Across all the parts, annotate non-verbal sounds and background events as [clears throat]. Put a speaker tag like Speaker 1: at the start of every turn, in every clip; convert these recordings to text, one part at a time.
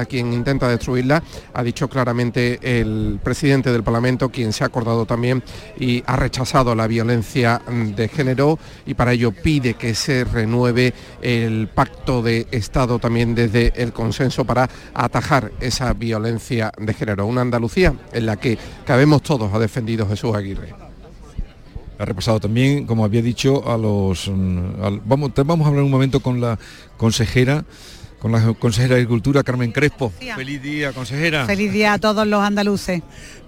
Speaker 1: a quien intenta destruirla, ha dicho claramente el presidente del Parlamento, quien se ha acordado también y ha rechazado la violencia de género y para ello pide que se renueve el pacto de Estado también desde el consenso para atajar esa violencia de género. Una Andalucía en la que cabemos todos, ha defendido Jesús Aguirre.
Speaker 2: Ha repasado también, como había dicho, a los... Mm, vamos, vamos a hablar un momento con la consejera con la consejera de Agricultura, Carmen Crespo. Feliz día, consejera.
Speaker 3: Feliz día a todos los andaluces.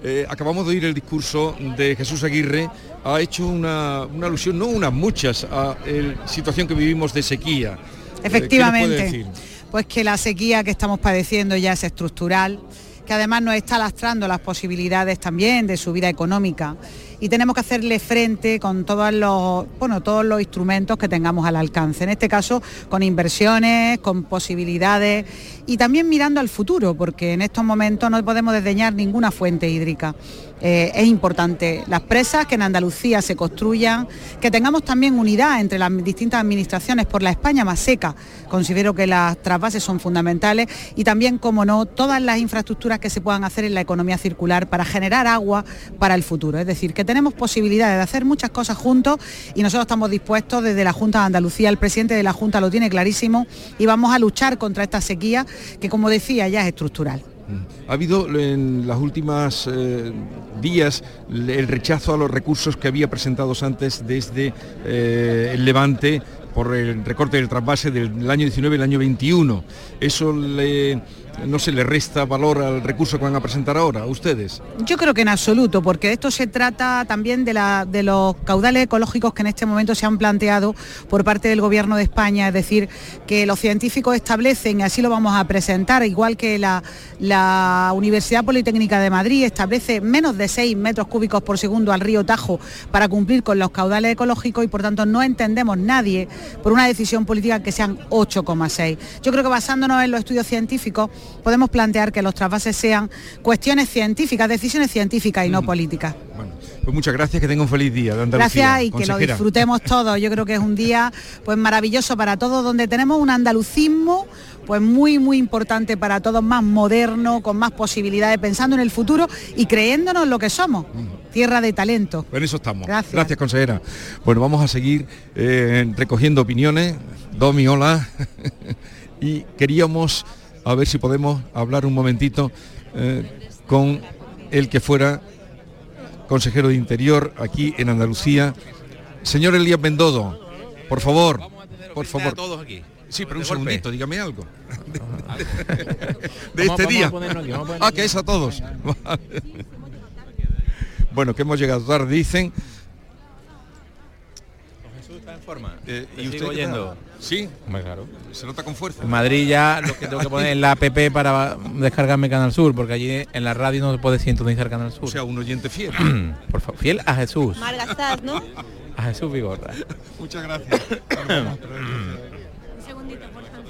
Speaker 2: Eh, acabamos de oír el discurso de Jesús Aguirre. Ha hecho una, alusión, no unas muchas, a la situación que vivimos de sequía.
Speaker 3: Eh, Efectivamente. pues que la sequía que estamos padeciendo ya es estructural, que además nos está lastrando las posibilidades también de su vida económica y tenemos que hacerle frente con todos los, bueno, todos los instrumentos que tengamos al alcance. En este caso, con inversiones, con posibilidades y también mirando al futuro, porque en estos momentos no podemos desdeñar ninguna fuente hídrica. Eh, es importante las presas que en Andalucía se construyan, que tengamos también unidad entre las distintas administraciones por la España más seca. Considero que las trasvases son fundamentales y también, como no, todas las infraestructuras que se puedan hacer en la economía circular para generar agua para el futuro. Es decir, que tenemos posibilidades de hacer muchas cosas juntos y nosotros estamos dispuestos desde la Junta de Andalucía, el presidente de la Junta lo tiene clarísimo y vamos a luchar contra esta sequía que, como decía, ya es estructural.
Speaker 2: Ha habido en las últimas eh, días el rechazo a los recursos que había presentados antes desde eh, el Levante por el recorte del trasvase del año 19 y el año 21. Eso le no se le resta valor al recurso que van a presentar ahora ustedes?
Speaker 3: Yo creo que en absoluto, porque esto se trata también de, de los caudales ecológicos que en este momento se han planteado por parte del Gobierno de España, es decir, que los científicos establecen, y así lo vamos a presentar, igual que la, la Universidad Politécnica de Madrid establece menos de 6 metros cúbicos por segundo al río Tajo para cumplir con los caudales ecológicos y por tanto no entendemos nadie por una decisión política que sean 8,6. Yo creo que basándonos en los estudios científicos, podemos plantear que los trasvases sean cuestiones científicas, decisiones científicas y no políticas.
Speaker 2: Bueno, pues muchas gracias, que tenga un feliz día. De
Speaker 3: gracias y que lo disfrutemos [laughs] todos. Yo creo que es un día pues maravilloso para todos, donde tenemos un andalucismo pues muy muy importante para todos, más moderno, con más posibilidades, pensando en el futuro y creyéndonos lo que somos, tierra de talento.
Speaker 2: En eso estamos. Gracias. Gracias, consejera. Bueno, vamos a seguir eh, recogiendo opiniones. Domi, hola. [laughs] y queríamos a ver si podemos hablar un momentito eh, con el que fuera consejero de Interior aquí en Andalucía, señor Elías Bendodo, por favor, por favor.
Speaker 4: todos aquí.
Speaker 2: Sí, pero un segundito, dígame algo. [laughs] De, este día. ah, que es a todos. [laughs] bueno, que hemos llegado tarde, dicen.
Speaker 4: Forma.
Speaker 2: Eh, ¿Y usted oyendo? Sí,
Speaker 4: claro.
Speaker 2: Se nota con fuerza.
Speaker 4: En Madrid ya lo que tengo que poner en la app para descargarme Canal Sur, porque allí en la radio no se puede sintonizar Canal Sur. O
Speaker 2: sea, un oyente fiel. [clears throat]
Speaker 4: Por favor, fiel a Jesús.
Speaker 5: Margastas, ¿no?
Speaker 4: A Jesús Vigorra. [laughs]
Speaker 2: Muchas gracias.
Speaker 5: un segundito, por favor.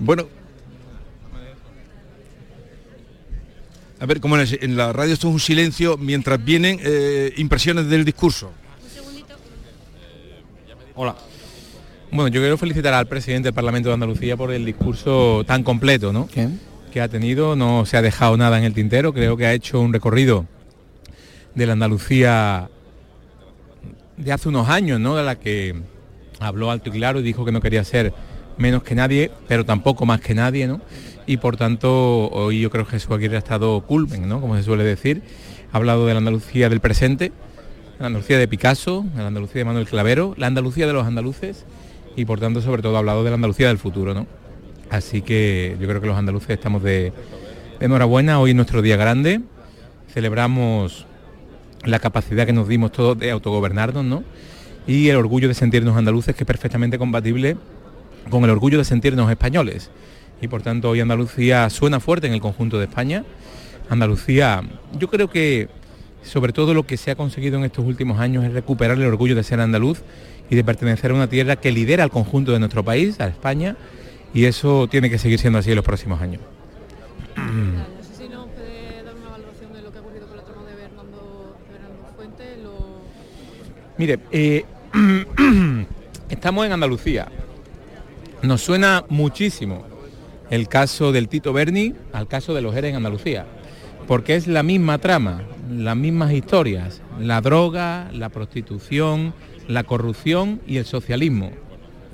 Speaker 2: Bueno, a ver, como en la radio esto es un silencio mientras vienen eh, impresiones del discurso.
Speaker 4: Hola. Bueno, yo quiero felicitar al presidente del Parlamento de Andalucía por el discurso tan completo ¿no? que ha tenido, no se ha dejado nada en el tintero, creo que ha hecho un recorrido de la Andalucía de hace unos años, ¿no? de la que habló alto y claro y dijo que no quería ser menos que nadie, pero tampoco más que nadie, ¿no? Y por tanto, hoy yo creo que Jesús Aguirre ha estado culmen, ¿no? Como se suele decir. Ha hablado de la Andalucía del presente, la Andalucía de Picasso, la Andalucía de Manuel Clavero, la Andalucía de los andaluces y por tanto sobre todo ha hablado de la Andalucía del futuro. ¿no? Así que yo creo que los andaluces estamos de, enhorabuena, hoy es nuestro día grande, celebramos la capacidad que nos dimos todos de autogobernarnos ¿no? y el orgullo de sentirnos andaluces que es perfectamente compatible con el orgullo de sentirnos españoles. Y por tanto hoy Andalucía suena fuerte en el conjunto de España. Andalucía, yo creo que sobre todo lo que se ha conseguido en estos últimos años es recuperar el orgullo de ser andaluz y de pertenecer a una tierra que lidera al conjunto de nuestro país, a España, y eso tiene que seguir siendo así en los próximos años. Mire, eh, [clears throat] estamos en Andalucía, Nos suena muchísimo el caso del Tito Berni al caso de los Jerez en Andalucía, porque es la misma trama, las mismas historias, la droga, la prostitución, la corrupción y el socialismo.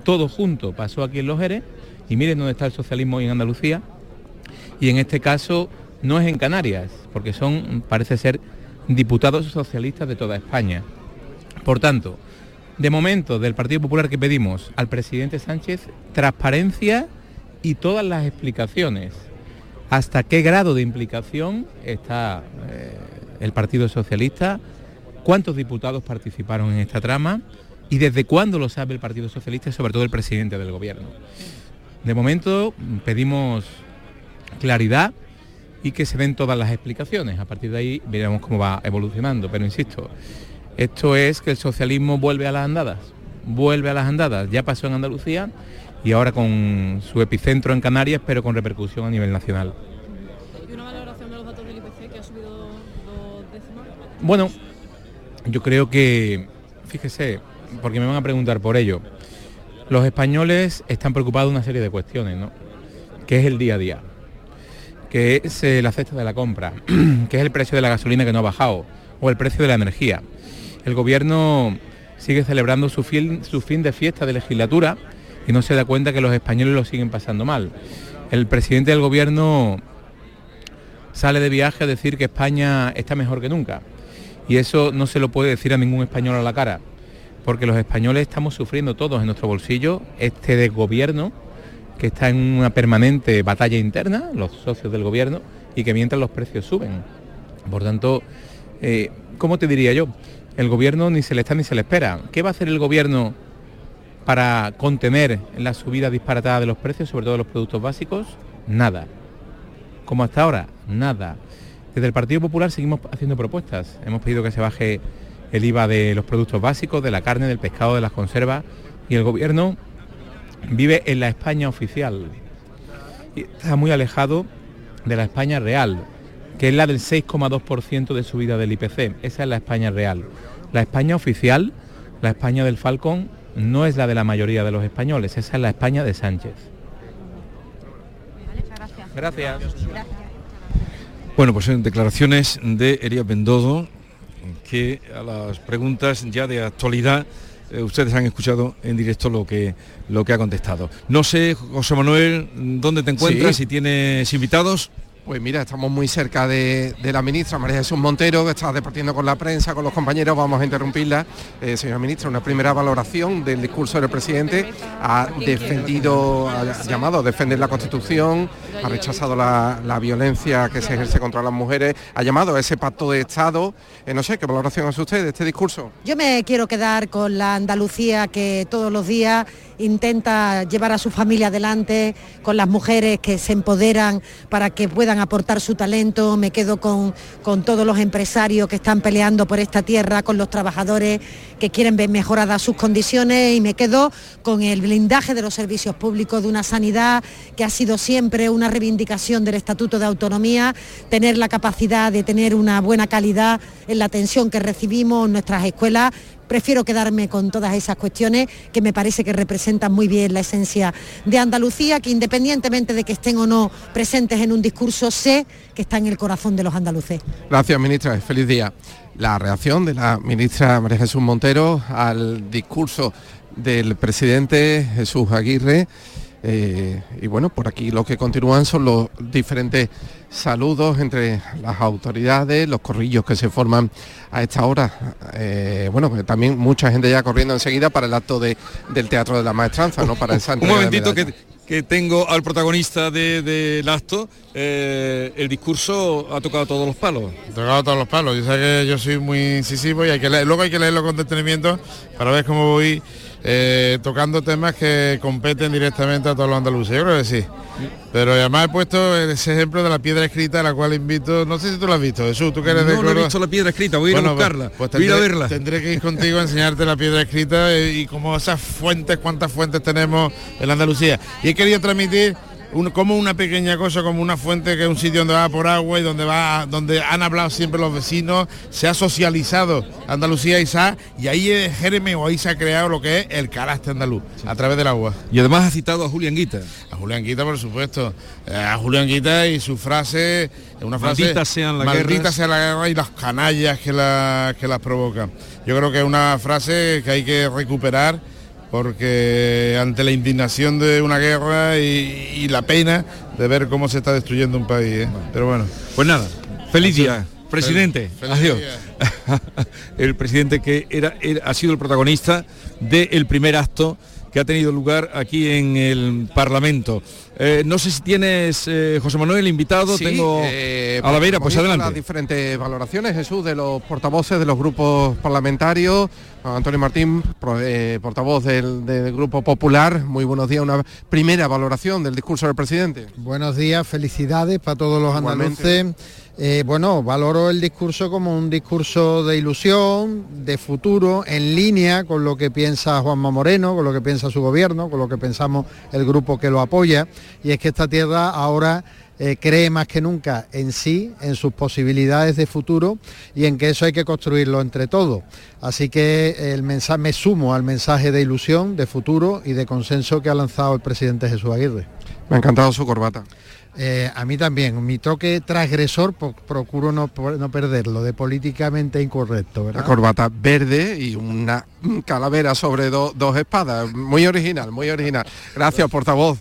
Speaker 4: Todo junto pasó aquí en los Jerez y miren dónde está el socialismo hoy en Andalucía. Y en este caso no es en Canarias, porque son, parece ser, diputados socialistas de toda España. Por tanto, de momento del Partido Popular que pedimos al presidente Sánchez transparencia y todas las explicaciones. Hasta qué grado de implicación está eh, el Partido Socialista, cuántos diputados participaron en esta trama y desde cuándo lo sabe el Partido Socialista y sobre todo el presidente del Gobierno. De momento pedimos claridad y que se den todas las explicaciones. A partir de ahí veremos cómo va evolucionando. Pero insisto, esto es que el socialismo vuelve a las andadas, vuelve a las andadas. Ya pasó en Andalucía y ahora con su epicentro en Canarias, pero con repercusión a nivel nacional.
Speaker 5: ¿Y una valoración de los datos del IPC que ha subido dos décimas?
Speaker 4: Bueno, yo creo que, fíjese, porque me van a preguntar por ello, los españoles están preocupados de una serie de cuestiones, ¿no? Que es el día a día, que es eh, la cesta de la compra, [clears throat] que es el precio de la gasolina que no ha bajado, o el precio de la energía. El gobierno sigue celebrando su fin, su fin de fiesta de legislatura y no se da cuenta que los españoles lo siguen pasando mal. El presidente del gobierno sale de viaje a decir que España está mejor que nunca. Y eso no se lo puede decir a ningún español a la cara, porque los españoles estamos sufriendo todos en nuestro bolsillo este desgobierno que está en una permanente batalla interna, los socios del gobierno, y que mientras los precios suben. Por tanto, eh, ¿cómo te diría yo? El gobierno ni se le está ni se le espera. ¿Qué va a hacer el gobierno para contener la subida disparatada de los precios, sobre todo de los productos básicos? Nada. Como hasta ahora, nada. Desde el Partido Popular seguimos haciendo propuestas. Hemos pedido que se baje el IVA de los productos básicos, de la carne, del pescado, de las conservas, y el gobierno vive en la España oficial. Y está muy alejado de la España real, que es la del 6,2% de subida del IPC. Esa es la España real. La España oficial, la España del Falcón, no es la de la mayoría de los españoles, esa es la España de Sánchez. Gracias.
Speaker 2: Bueno, pues en declaraciones de Eria Bendodo, que a las preguntas ya de actualidad eh, ustedes han escuchado en directo lo que lo que ha contestado. No sé, José Manuel, ¿dónde te encuentras?
Speaker 1: Sí.
Speaker 2: Si tienes invitados.
Speaker 1: Pues mira, estamos muy cerca de, la ministra María Jesús Montero, que está departiendo con la prensa, con los compañeros, vamos a interrumpirla. Eh, señora ministra, una primera valoración del discurso del presidente. Ha defendido, ha llamado a defender la Constitución, ha rechazado la, la violencia que se ejerce contra las mujeres, ha llamado a ese pacto de Estado. Eh, no sé, ¿qué valoración hace usted de este discurso?
Speaker 6: Yo me quiero quedar con la Andalucía que todos los días intenta llevar a su familia adelante, con las mujeres que se empoderan para que puedan aportar su talento, me quedo con, con todos los empresarios que están peleando por esta tierra, con los trabajadores que quieren ver mejoradas sus condiciones y me quedo con el blindaje de los servicios públicos, de una sanidad que ha sido siempre una reivindicación del Estatuto de Autonomía, tener la capacidad de tener una buena calidad en la atención que recibimos en nuestras escuelas, prefiero quedarme con todas esas cuestiones que me parece que representan muy bien la esencia de Andalucía, que independientemente de que estén o no presentes en un discurso, sé que está en el corazón de los andaluces.
Speaker 1: Gracias, ministra. Feliz día. La reacción de la ministra María Jesús Montero al discurso del presidente Jesús Aguirre. Eh, y bueno, por aquí lo que continúan son los diferentes saludos entre las autoridades, los corrillos que se forman a esta hora. Eh, bueno, pues también mucha gente ya corriendo enseguida para el acto de, del Teatro de la Maestranza, ¿no? Para esa
Speaker 2: Un
Speaker 1: entrega de
Speaker 2: momentito que, que tengo al protagonista de- del acto. Eh, el discurso ha tocado todos los palos.
Speaker 7: tocado todos los palos. Yo sé que yo soy muy incisivo y hay que leer- luego hay que leerlo con detenimiento para ver cómo voy eh, tocando temas que competen directamente a todos los andaluces. Yo creo que sí. Pero además he puesto ese ejemplo de la piedra escrita, a la cual invito, no sé si tú lo has visto, Jesús, tú que eres de
Speaker 2: No, no he visto la piedra escrita, voy a ir a
Speaker 7: Bueno, pues-
Speaker 2: buscarla.
Speaker 7: Pues,
Speaker 2: voy a verla.
Speaker 7: tendré que ir contigo a enseñarte la piedra escrita eh, y como esas fuentes, cuántas fuentes tenemos en la Andalucía. Y he querido transmitir como una pequeña cosa, como una fuente que es un sitio donde va por agua y donde va, donde han hablado siempre los vecinos, se ha socializado Andalucía y Sa, y ahí es Jeremy o ahí se ha creado lo que es el carácter andaluz, a través del agua.
Speaker 2: Y además ha citado a Julián Guita.
Speaker 7: A Julián Guita, por supuesto. Eh, a Julián Guita y su frase, una frase.
Speaker 2: Maldita sean la
Speaker 7: maldita sea la guerra y las canallas que, la, que las provocan. Yo creo que es una frase que hay que recuperar porque ante la indignación de una guerra y, la pena de ver cómo se está destruyendo un país. ¿eh? Pero bueno.
Speaker 2: Pues nada, feliz día, presidente. Adiós. [laughs] el presidente que era, ha sido el protagonista del primer acto que ha tenido lugar aquí en el Parlamento. Eh, no sé si tienes, eh, José Manuel, invitado, tengo
Speaker 1: eh, a la vera, pues adelante. Las diferentes valoraciones, Jesús, de los portavoces de los grupos parlamentarios. Antonio Martín, portavoz del, Grupo Popular, muy buenos días. Una primera valoración del discurso del presidente.
Speaker 8: Buenos días, felicidades para todos los andaluces eh, bueno, valoro el discurso como un discurso de ilusión, de futuro, en línea con lo que piensa Juanma Moreno, con lo que piensa su gobierno, con lo que pensamos el grupo que lo apoya, y es que esta tierra ahora eh, cree más que nunca en sí, en sus posibilidades de futuro y en que eso hay que construirlo entre todos. Así que el mensaje, me sumo al mensaje de ilusión, de futuro y de consenso que ha lanzado el presidente Jesús Aguirre.
Speaker 1: Me ha encantado su corbata.
Speaker 8: Eh, a mí también, mi toque transgresor procuro no, perderlo, de políticamente incorrecto. ¿verdad?
Speaker 1: La corbata verde y una calavera sobre dos espadas, muy original, muy original. Gracias, portavoz.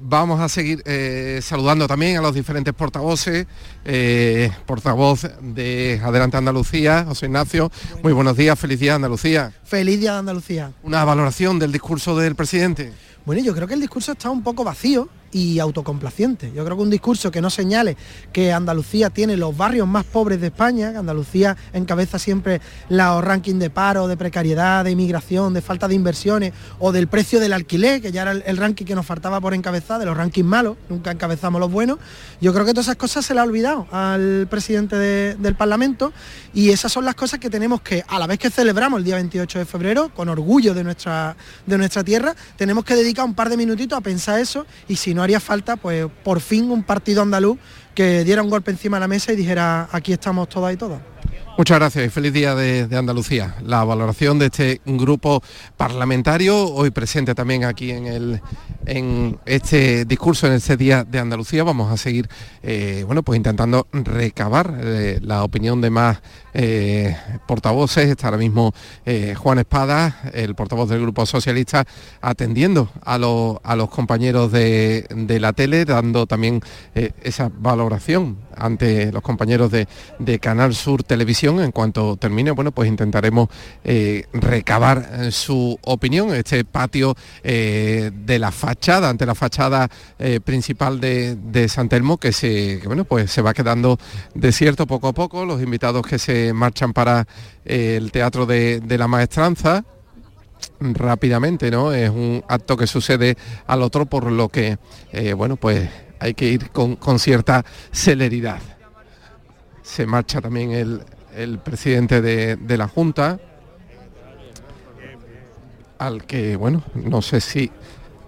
Speaker 1: Vamos a seguir eh, saludando también a los diferentes portavoces. Eh, portavoz de Adelante Andalucía, José Ignacio. Muy buenos días, feliz día Andalucía.
Speaker 9: Feliz día de Andalucía.
Speaker 1: Una valoración del discurso del presidente.
Speaker 9: Bueno, yo creo que el discurso está un poco vacío y autocomplaciente. Yo creo que un discurso que no señale que Andalucía tiene los barrios más pobres de España, que Andalucía encabeza siempre los rankings de paro, de precariedad, de inmigración, de falta de inversiones o del precio del alquiler, que ya era el, ranking que nos faltaba por encabezar, de los rankings malos, nunca encabezamos los buenos. Yo creo que todas esas cosas se le ha olvidado al presidente del Parlamento y esas son las cosas que tenemos que, a la vez que celebramos el día 28 de febrero, con orgullo de nuestra, de nuestra tierra, tenemos que dedicar un par de minutitos a pensar eso y si no haría falta, pues por fin un partido andaluz que diera un golpe encima de la mesa y dijera aquí estamos todas y todas.
Speaker 1: Muchas gracias y feliz día de, Andalucía. La valoración de este grupo parlamentario, hoy presente también aquí en, el, en este discurso, en este día de Andalucía, vamos a seguir eh, bueno, pues intentando recabar eh, la opinión de más eh, portavoces. Está ahora mismo Juan Espada, el portavoz del Grupo Socialista, atendiendo a, a los compañeros de, de, la tele, dando también esa valoración ante los compañeros de, Canal Sur Televisión. En cuanto termine, bueno, pues intentaremos eh, recabar eh, su opinión. Este patio eh, de la fachada, ante la fachada principal de, San Telmo, que se, bueno, pues se va quedando desierto poco a poco. Los invitados que se marchan para el Teatro de, la Maestranza, rápidamente, ¿no? Es un acto que sucede al otro, por lo que, bueno, pues hay que ir con, cierta celeridad. Se marcha también el, presidente de, la Junta, al que, bueno, no sé si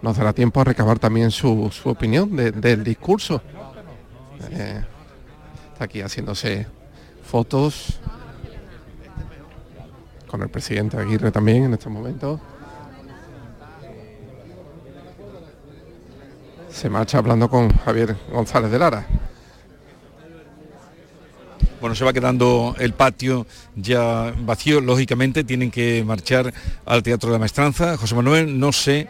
Speaker 1: nos dará tiempo a recabar también su, opinión del discurso. Eh, está aquí haciéndose fotos con el presidente Aguirre también en estos momentos. Se marcha hablando con Javier González de Lara.
Speaker 2: Bueno, se va quedando el patio ya vacío, lógicamente tienen que marchar al Teatro de la Maestranza. José Manuel, no sé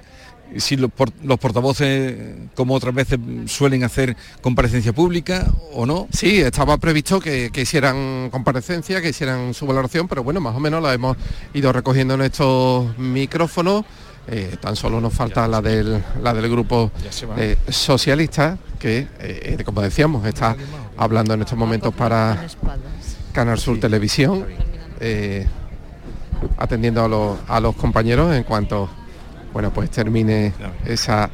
Speaker 2: si los, portavoces, como otras veces, suelen hacer comparecencia pública o no.
Speaker 1: Sí, estaba previsto que, que, hicieran comparecencia, que hicieran su valoración, pero bueno, más o menos la hemos ido recogiendo en estos micrófonos. Eh, tan solo nos falta la del, la del grupo eh, socialista, que, eh, como decíamos, está hablando en estos momentos para Canal Sur Televisión, atendiendo a los, a los compañeros en cuanto bueno pues termine esa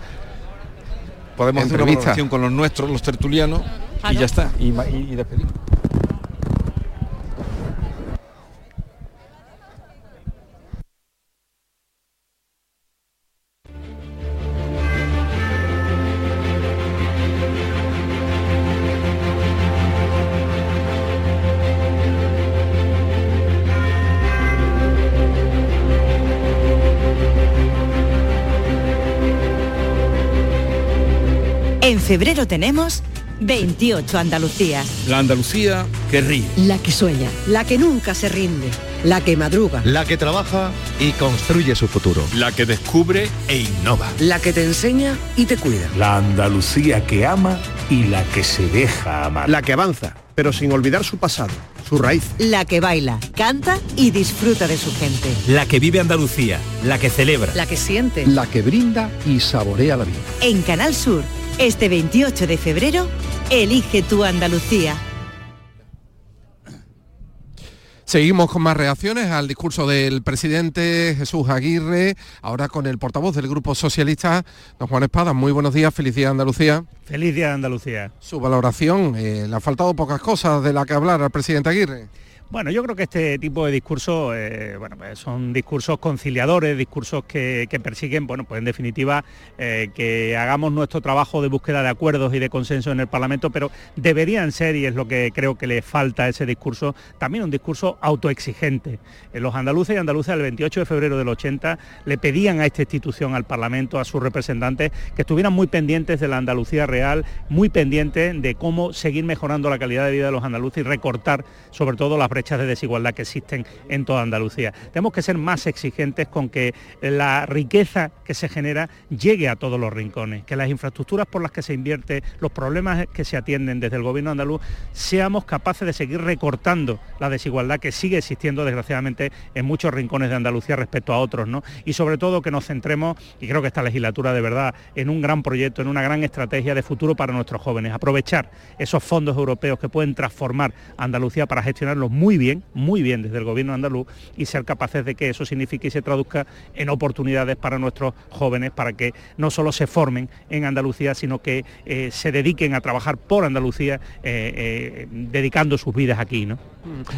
Speaker 2: podemos hacer una conversación con los nuestros, los tertulianos, y ya está, y, y despedimos.
Speaker 10: En febrero tenemos 28 Andalucías.
Speaker 11: La Andalucía que ríe.
Speaker 12: La que sueña. La que nunca se rinde. La que madruga.
Speaker 13: La que trabaja y construye su futuro.
Speaker 14: La que descubre e innova.
Speaker 15: La que te enseña y te cuida.
Speaker 16: La Andalucía que ama y la que se deja amar.
Speaker 17: La que avanza, pero sin olvidar su pasado, su raíz.
Speaker 10: La que baila, canta y disfruta de su gente.
Speaker 18: La que vive Andalucía, la que celebra.
Speaker 10: La que siente.
Speaker 13: La que brinda y saborea la vida.
Speaker 10: En Canal Sur este 28 de febrero, elige tu Andalucía.
Speaker 1: Seguimos con más reacciones al discurso del presidente Jesús Aguirre, ahora con el portavoz del Grupo Socialista, don Juan Espada. Muy buenos días, felicidad Andalucía.
Speaker 19: Feliz día Andalucía.
Speaker 1: Su valoración, eh, le ha faltado pocas cosas de la que hablar al presidente Aguirre.
Speaker 19: Bueno, yo creo que este tipo de discursos, eh, bueno, pues son discursos conciliadores, discursos que, persiguen, bueno, pues en definitiva, eh, que hagamos nuestro trabajo de búsqueda de acuerdos y de consenso en el Parlamento, pero deberían ser, y es lo que creo que le falta a ese discurso, también un discurso autoexigente. Eh, los andaluces y andaluzas el 28 de febrero del 80 le pedían a esta institución, al Parlamento, a sus representantes, que estuvieran muy pendientes de la Andalucía real, muy pendientes de cómo seguir mejorando la calidad de vida de los andaluces y recortar, sobre todo, las brechas de desigualdad que existen en toda Andalucía. Tenemos que ser más exigentes con que la riqueza que se genera llegue a todos los rincones, que las infraestructuras por las que se invierte, los problemas que se atienden desde el gobierno andaluz, seamos capaces de seguir recortando la desigualdad que sigue existiendo desgraciadamente en muchos rincones de Andalucía respecto a otros, ¿no? Y sobre todo que nos centremos, y creo que esta legislatura de verdad, en un gran proyecto, en una gran estrategia de futuro para nuestros jóvenes, aprovechar esos fondos europeos que pueden transformar Andalucía para gestionarlos muy muy bien, muy bien desde el gobierno andaluz y ser capaces de que eso signifique y se traduzca en oportunidades para nuestros jóvenes, para que no solo se formen en Andalucía, sino que eh, se dediquen a trabajar por Andalucía, eh, eh, dedicando sus vidas aquí. ¿no?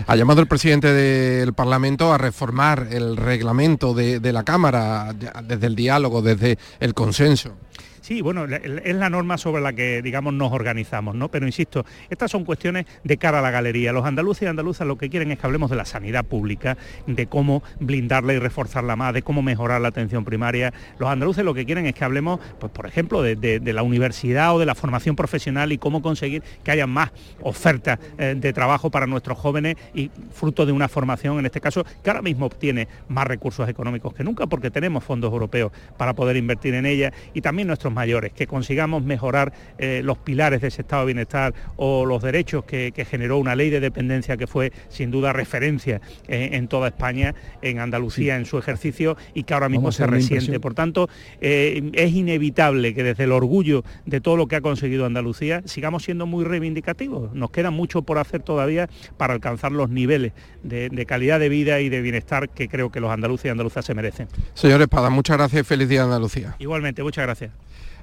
Speaker 1: Ha llamado el presidente del Parlamento a reformar el reglamento de la Cámara desde el diálogo, desde el consenso.
Speaker 19: Sí, bueno, es la norma sobre la que, digamos, nos organizamos, ¿no? Pero insisto, estas son cuestiones de cara a la galería. Los andaluces y andaluzas lo que quieren es que hablemos de la sanidad pública, de cómo blindarla y reforzarla más, de cómo mejorar la atención primaria. Los andaluces lo que quieren es que hablemos, pues, por ejemplo, de, la universidad o de la formación profesional y cómo conseguir que haya más ofertas eh, de trabajo para nuestros jóvenes y fruto de una formación, en este caso, que ahora mismo obtiene más recursos económicos que nunca porque tenemos fondos europeos para poder invertir en ella y también nuestros mayores, que consigamos mejorar eh, los pilares de ese estado de bienestar o los derechos que, generó una ley de dependencia que fue sin duda referencia eh, en toda España, en Andalucía, en su ejercicio y que ahora mismo se resiente. Por tanto, eh, es inevitable que desde el orgullo de todo lo que ha conseguido Andalucía sigamos siendo muy reivindicativos. Nos queda mucho por hacer todavía para alcanzar los niveles de, de calidad de vida y de bienestar que creo que los andaluces y andaluzas se merecen.
Speaker 1: Señor Espada, muchas gracias y feliz día Andalucía.
Speaker 19: Igualmente, muchas gracias.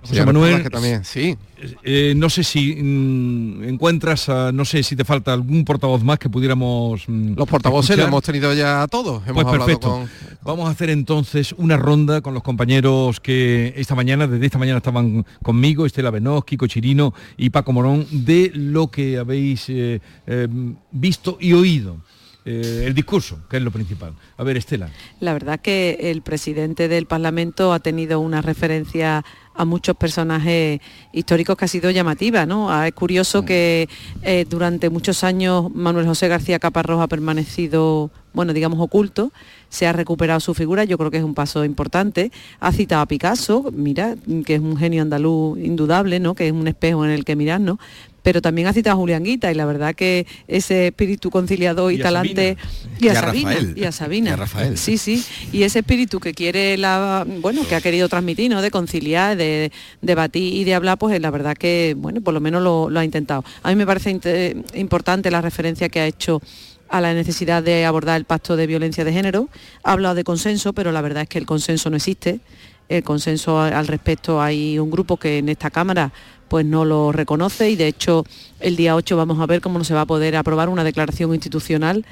Speaker 2: José Manuel, también, sí. Eh, no sé si mm, encuentras, no sé si te falta algún portavoz más que pudiéramos.
Speaker 1: Mm, Los portavoces lo hemos tenido ya todos. Hemos
Speaker 2: pues perfecto. Vamos a hacer entonces una ronda con los compañeros que esta mañana, desde esta mañana estaban conmigo, Estela Benós, Kiko Chirino y Paco Morón, de lo que habéis eh, eh, visto y oído. El discurso, que es lo principal. A ver, Estela.
Speaker 20: La verdad que el presidente del Parlamento ha tenido una referencia a muchos personajes históricos que ha sido llamativa. ¿no? Ah, es curioso mm. que eh, durante muchos años Manuel José García Caparrós ha permanecido, bueno, digamos, oculto, se ha recuperado su figura, yo creo que es un paso importante. Ha citado a Picasso, mira, que es un genio andaluz indudable, ¿no? que es un espejo en el que mirar, ¿no? Pero también ha citado a Julián Guita y la verdad que ese espíritu conciliador y, talante
Speaker 2: y a, Sabina
Speaker 20: y a Sabina sí sí y ese espíritu que quiere la bueno que ha querido transmitir ¿no? de conciliar de debatir y de hablar pues la verdad que bueno por lo menos lo, ha intentado a mí me parece importante la referencia que ha hecho a la necesidad de abordar el pacto de violencia de género. Ha hablado de consenso, pero la verdad es que el consenso no existe. El consenso al respecto hay un grupo que en esta Cámara pues no lo reconoce y de hecho el día 8 vamos a ver cómo no se va a poder aprobar una declaración institucional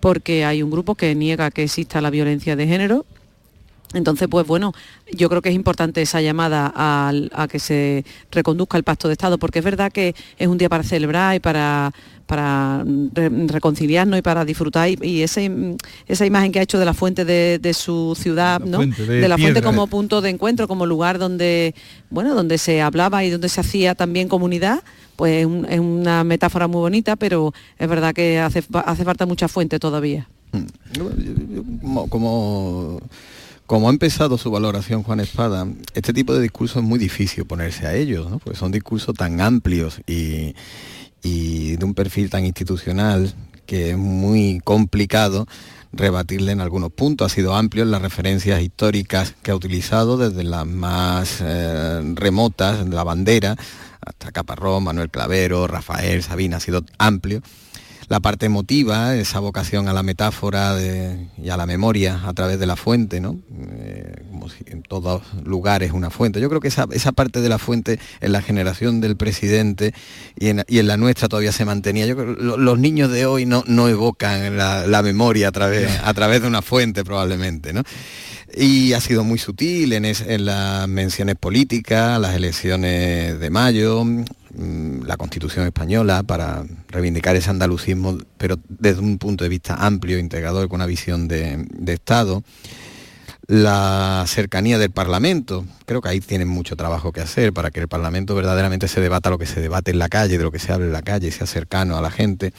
Speaker 20: porque hay un grupo que niega que exista la violencia de género. Entonces, pues bueno, yo creo que es importante esa llamada a, que se reconduzca el pacto de Estado, porque es verdad que es un día para celebrar y para, para reconciliarnos y para disfrutar y, esa, imagen que ha hecho de la fuente de, su ciudad, ¿no? de, la fuente como punto de encuentro, como lugar donde, bueno, donde se hablaba y donde se hacía también comunidad, pues es una metáfora muy bonita, pero es verdad que hace, hace falta mucha fuente todavía.
Speaker 21: Mm. como como ha empezado su valoración Juan Espada, este tipo de discursos es muy difícil ponerse a ellos, ¿no? porque son discursos tan amplios y, de un perfil tan institucional que es muy complicado rebatirle en algunos puntos. Ha sido amplio en las referencias históricas que ha utilizado, desde las más eh, remotas, la bandera, hasta Caparrós, Manuel Clavero, Rafael, Sabina, ha sido amplio la parte emotiva, esa vocación a la metáfora y a la memoria a través de la fuente, ¿no? En todos lugares una fuente. Yo creo que esa, parte de la fuente en la generación del presidente y en, la nuestra todavía se mantenía. Yo creo los niños de hoy no, no evocan la, memoria a través, a través de una fuente probablemente, ¿no? y ha sido muy sutil en, en, las menciones políticas, las elecciones de mayo, Mm, la Constitución española para reivindicar ese andalucismo, pero desde un punto de vista amplio, integrador, con una visión de, Estado. La cercanía del Parlamento, creo que ahí tienen mucho trabajo que hacer para que el Parlamento verdaderamente se debata lo que se debate en la calle, de lo que se habla en la calle, sea cercano a la gente.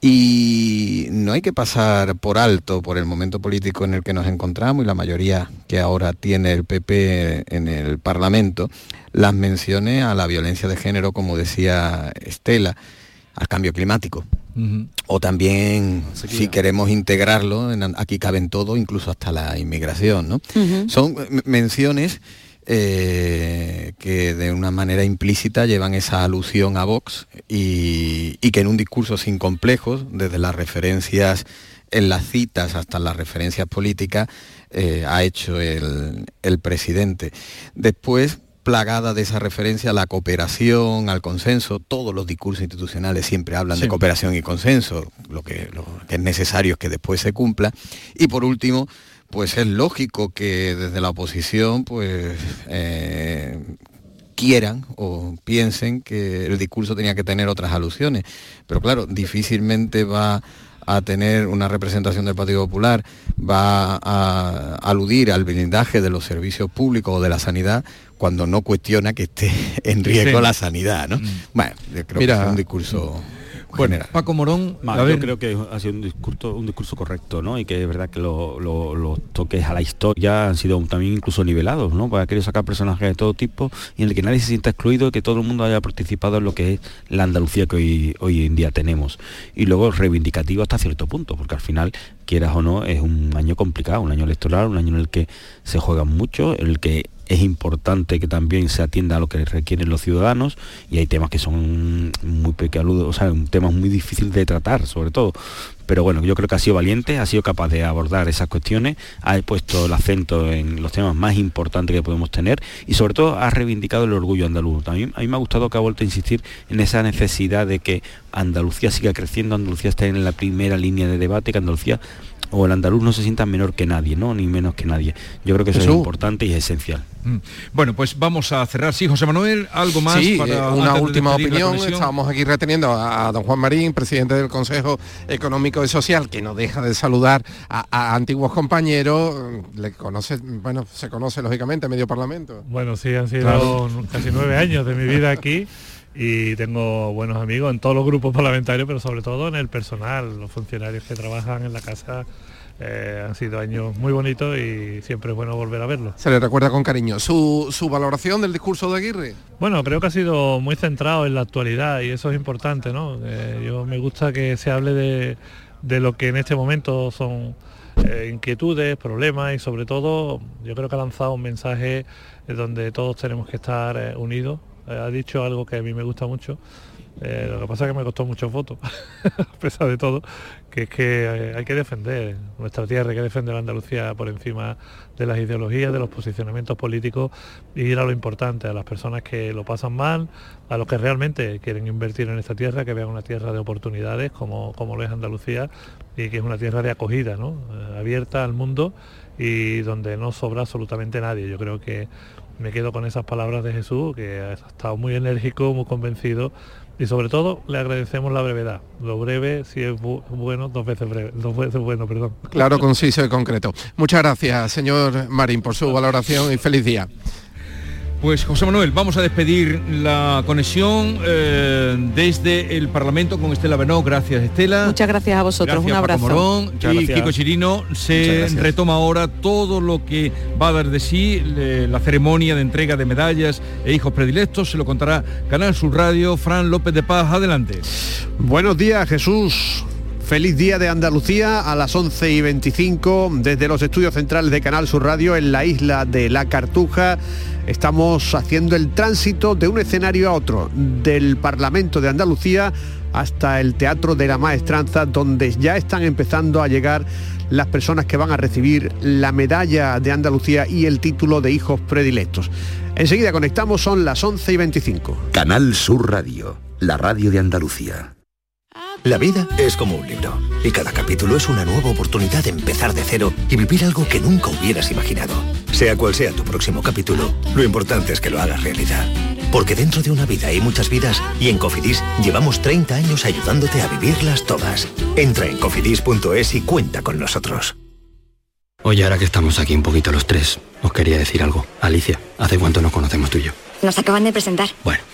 Speaker 21: Y no hay que pasar por alto por el momento político en el que nos encontramos y la mayoría que ahora tiene el PP en el Parlamento, las menciones a la violencia de género, como decía Estela, al cambio climático. O también, si queremos integrarlo, aquí caben todo, incluso hasta la inmigración. ¿no? Son menciones eh, que de una manera implícita llevan esa alusión a Vox y, que en un discurso sin complejos, desde las referencias en las citas hasta las referencias políticas, eh, ha hecho el, el presidente. Después, plagada de esa referencia a la cooperación, al consenso. Todos los discursos institucionales siempre hablan de cooperación y consenso. Lo que, es necesario es que después se cumpla. Y por último, pues es lógico que desde la oposición, pues eh, quieran o piensen que el discurso tenía que tener otras alusiones. Pero claro, difícilmente va a tener una representación del Partido Popular, va a aludir al blindaje de los servicios públicos o de la sanidad cuando no cuestiona que esté [laughs] en riesgo la sanidad, ¿no? Mm. Bueno, creo que es un discurso
Speaker 2: bueno, Paco Morón,
Speaker 22: yo creo que ha sido un discurso, un discurso correcto, ¿no? Y que es verdad que los toques a la historia han sido también incluso nivelados, ¿no? Porque ha querido sacar personajes de todo tipo y en el que nadie se sienta excluido, que todo el mundo haya participado en lo que es la Andalucía que hoy, hoy en día tenemos. Y luego reivindicativo hasta cierto punto, porque al final, quieras o no, es un año complicado, un año electoral, un año en el que se juega mucho, en el que es importante que también se atienda a lo que requieren los ciudadanos y hay temas que son muy pequeños, o sea, un tema muy difícil de tratar, sobre todo. Pero bueno, yo creo que ha sido valiente, ha sido capaz de abordar esas cuestiones, ha puesto el acento en los temas más importantes que podemos tener y sobre todo ha reivindicado el orgullo andaluz. También a mí me ha gustado que ha vuelto a insistir en esa necesidad de que Andalucía siga creciendo, Andalucía está en la primera línea de debate, que Andalucía o el andaluz no se sienta menor que nadie, ¿no? Ni menos que nadie. Yo creo que eso es importante y es esencial.
Speaker 2: Mm. Bueno, pues vamos a cerrar. Sí, José Manuel, algo más
Speaker 1: sí, eh, una última opinión. Estábamos aquí reteniendo a, don Juan Marín, presidente del Consejo Económico y Social, que no deja de saludar a, antiguos compañeros. Le conoce, bueno, se conoce lógicamente medio parlamento.
Speaker 23: Bueno, sí, han sido casi nueve años de mi vida aquí [laughs] y tengo buenos amigos en todos los grupos parlamentarios, pero sobre todo en el personal, los funcionarios que trabajan en la casa. Eh, han sido años muy bonitos y siempre es bueno volver a verlos.
Speaker 1: Se le recuerda con cariño. ¿Su, valoración del discurso de Aguirre?
Speaker 23: Bueno, creo que ha sido muy centrado en la actualidad y eso es importante, ¿no? Eh, yo me gusta que se hable de, lo que en este momento son eh, inquietudes, problemas y sobre todo yo creo que ha lanzado un mensaje donde todos tenemos que estar unidos ha dicho algo que a mí me gusta mucho. Eh, lo que pasa es que me costó mucho fotos, [laughs] a pesar de todo, que es que eh, hay que defender nuestra tierra, hay que defender la Andalucía por encima de las ideologías, de los posicionamientos políticos y ir a lo importante, a las personas que lo pasan mal, a los que realmente quieren invertir en esta tierra, que vean una tierra de oportunidades como, como lo es Andalucía y que es una tierra de acogida, abierta al mundo y donde no sobra absolutamente nadie. Yo creo que me quedo con esas palabras de Jesús, que ha estado muy enérgico, muy convencido y sobre todo le agradecemos la brevedad. Lo breve, si es bueno, dos veces breve, dos veces bueno, perdón.
Speaker 1: Claro, conciso y concreto. Muchas gracias, señor Marín, por su valoración y feliz día.
Speaker 2: Pues José Manuel, vamos a despedir la conexión eh, desde el Parlamento con Estela Benó. Gracias Estela.
Speaker 20: Muchas gracias a vosotros, un abrazo.
Speaker 2: Morón y Kiko Chirino. Se retoma ahora todo lo que va a dar de sí la ceremonia de entrega de medallas e hijos predilectos. Se lo contará Canal Sur Radio, Fran López de Paz. Adelante.
Speaker 17: Buenos días Jesús. Feliz día de Andalucía a las 11 y 25 desde los estudios centrales de Canal Sur Radio en la isla de La Cartuja. Estamos haciendo el tránsito de un escenario a otro, del Parlamento de Andalucía hasta el Teatro de la Maestranza, donde ya están empezando a llegar las personas que van a recibir la medalla de Andalucía y el título de hijos predilectos. Enseguida conectamos, son las 11 y 25.
Speaker 24: Canal Sur Radio, la radio de Andalucía.
Speaker 25: La vida es como un libro y cada capítulo es una nueva oportunidad de empezar de cero y vivir algo que nunca hubieras imaginado. Sea cual sea tu próximo capítulo, lo importante es que lo hagas realidad. Porque dentro de una vida hay muchas vidas y en Cofidis llevamos 30 años ayudándote a vivirlas todas. Entra en cofidis.es y cuenta con nosotros.
Speaker 26: Oye, ahora que estamos aquí un poquito los tres, os quería decir algo. Alicia, ¿hace cuánto nos conocemos tú y yo?
Speaker 27: Nos acaban de presentar.
Speaker 26: Bueno.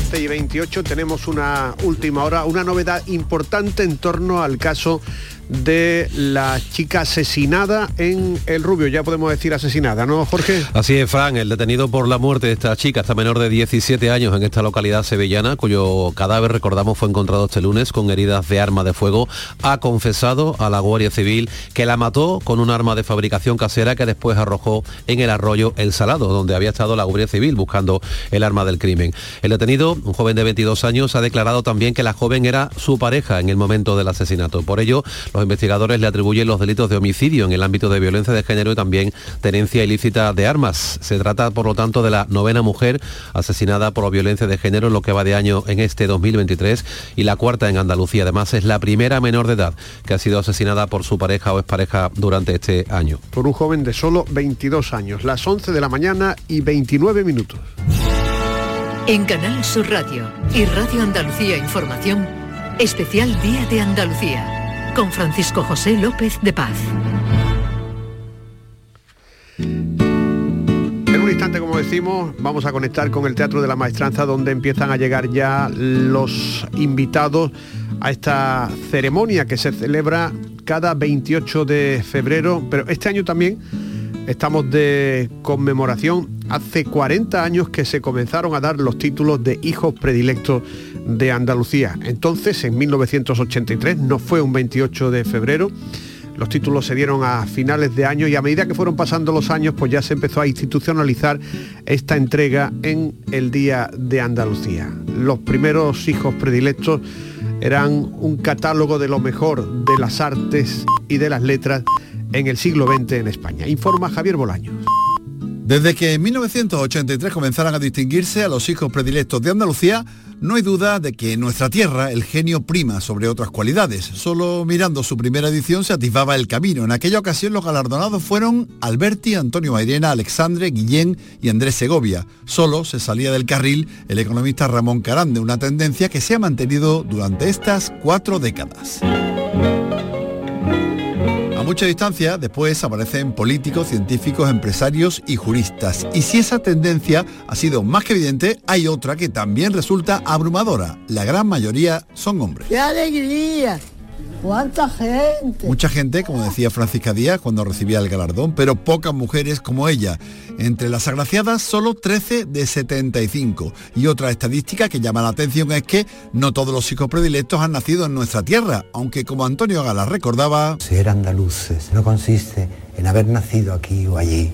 Speaker 17: 11 y 28 tenemos una última hora, una novedad importante en torno al caso de la chica asesinada en El Rubio, ya podemos decir asesinada, ¿no, Jorge?
Speaker 28: Así es, Fran, el detenido por la muerte de esta chica, esta menor de 17 años en esta localidad sevillana, cuyo cadáver, recordamos, fue encontrado este lunes con heridas de arma de fuego, ha confesado a la Guardia Civil que la mató con un arma de fabricación casera que después arrojó en el arroyo El Salado, donde había estado la Guardia Civil buscando el arma del crimen. El detenido, un joven de 22 años, ha declarado también que la joven era su pareja en el momento del asesinato. Por ello, los investigadores le atribuyen los delitos de homicidio en el ámbito de violencia de género y también tenencia ilícita de armas. Se trata, por lo tanto, de la novena mujer asesinada por violencia de género en lo que va de año en este 2023 y la cuarta en Andalucía. Además, es la primera menor de edad que ha sido asesinada por su pareja o expareja durante este año.
Speaker 17: Por un joven de solo 22 años, las 11 de la mañana y 29 minutos.
Speaker 29: En Canal Sur Radio y Radio Andalucía Información, especial Día de Andalucía con Francisco José López de Paz.
Speaker 17: En un instante, como decimos, vamos a conectar con el Teatro de la Maestranza, donde empiezan a llegar ya los invitados a esta ceremonia que se celebra cada 28 de febrero, pero este año también estamos de conmemoración. Hace 40 años que se comenzaron a dar los títulos de hijos predilectos de Andalucía. Entonces, en 1983, no fue un 28 de febrero, Los títulos se dieron a finales de año y a medida que fueron pasando los años, pues ya se empezó a institucionalizar esta entrega en el Día de Andalucía. Los primeros hijos predilectos eran un catálogo de lo mejor de las artes y de las letras en el siglo XX en España. Informa Javier Bolaños.
Speaker 30: Desde que en 1983 comenzaran a distinguirse a los hijos predilectos de Andalucía, no hay duda de que en nuestra tierra el genio prima sobre otras cualidades. Solo mirando su primera edición se atisbaba el camino. En aquella ocasión los galardonados fueron Alberti, Antonio Mairena, Alexandre, Guillén y Andrés Segovia. Solo se salía del carril el economista Ramón Carande, una tendencia que se ha mantenido durante estas cuatro décadas. Mucha distancia, después aparecen políticos, científicos, empresarios y juristas. Y si esa tendencia ha sido más que evidente, hay otra que también resulta abrumadora. La gran mayoría son hombres.
Speaker 31: ¡Qué alegría! ¡Cuánta gente!
Speaker 30: Mucha gente, como decía Francisca Díaz cuando recibía el galardón, pero pocas mujeres como ella. Entre las agraciadas, solo 13 de 75. Y otra estadística que llama la atención es que no todos los hijos predilectos han nacido en nuestra tierra, aunque como Antonio Gala recordaba...
Speaker 32: Ser andaluces no consiste en haber nacido aquí o allí,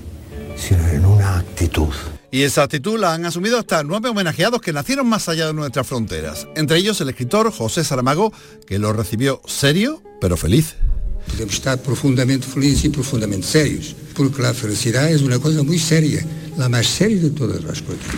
Speaker 32: sino en una actitud.
Speaker 30: Y esa actitud la han asumido hasta nueve homenajeados que nacieron más allá de nuestras fronteras. Entre ellos el escritor José Saramago, que lo recibió serio, pero feliz.
Speaker 33: Podemos estar profundamente felizes y profundamente serios, porque la felicidad es una cosa muy seria, la más seria de todas las cosas.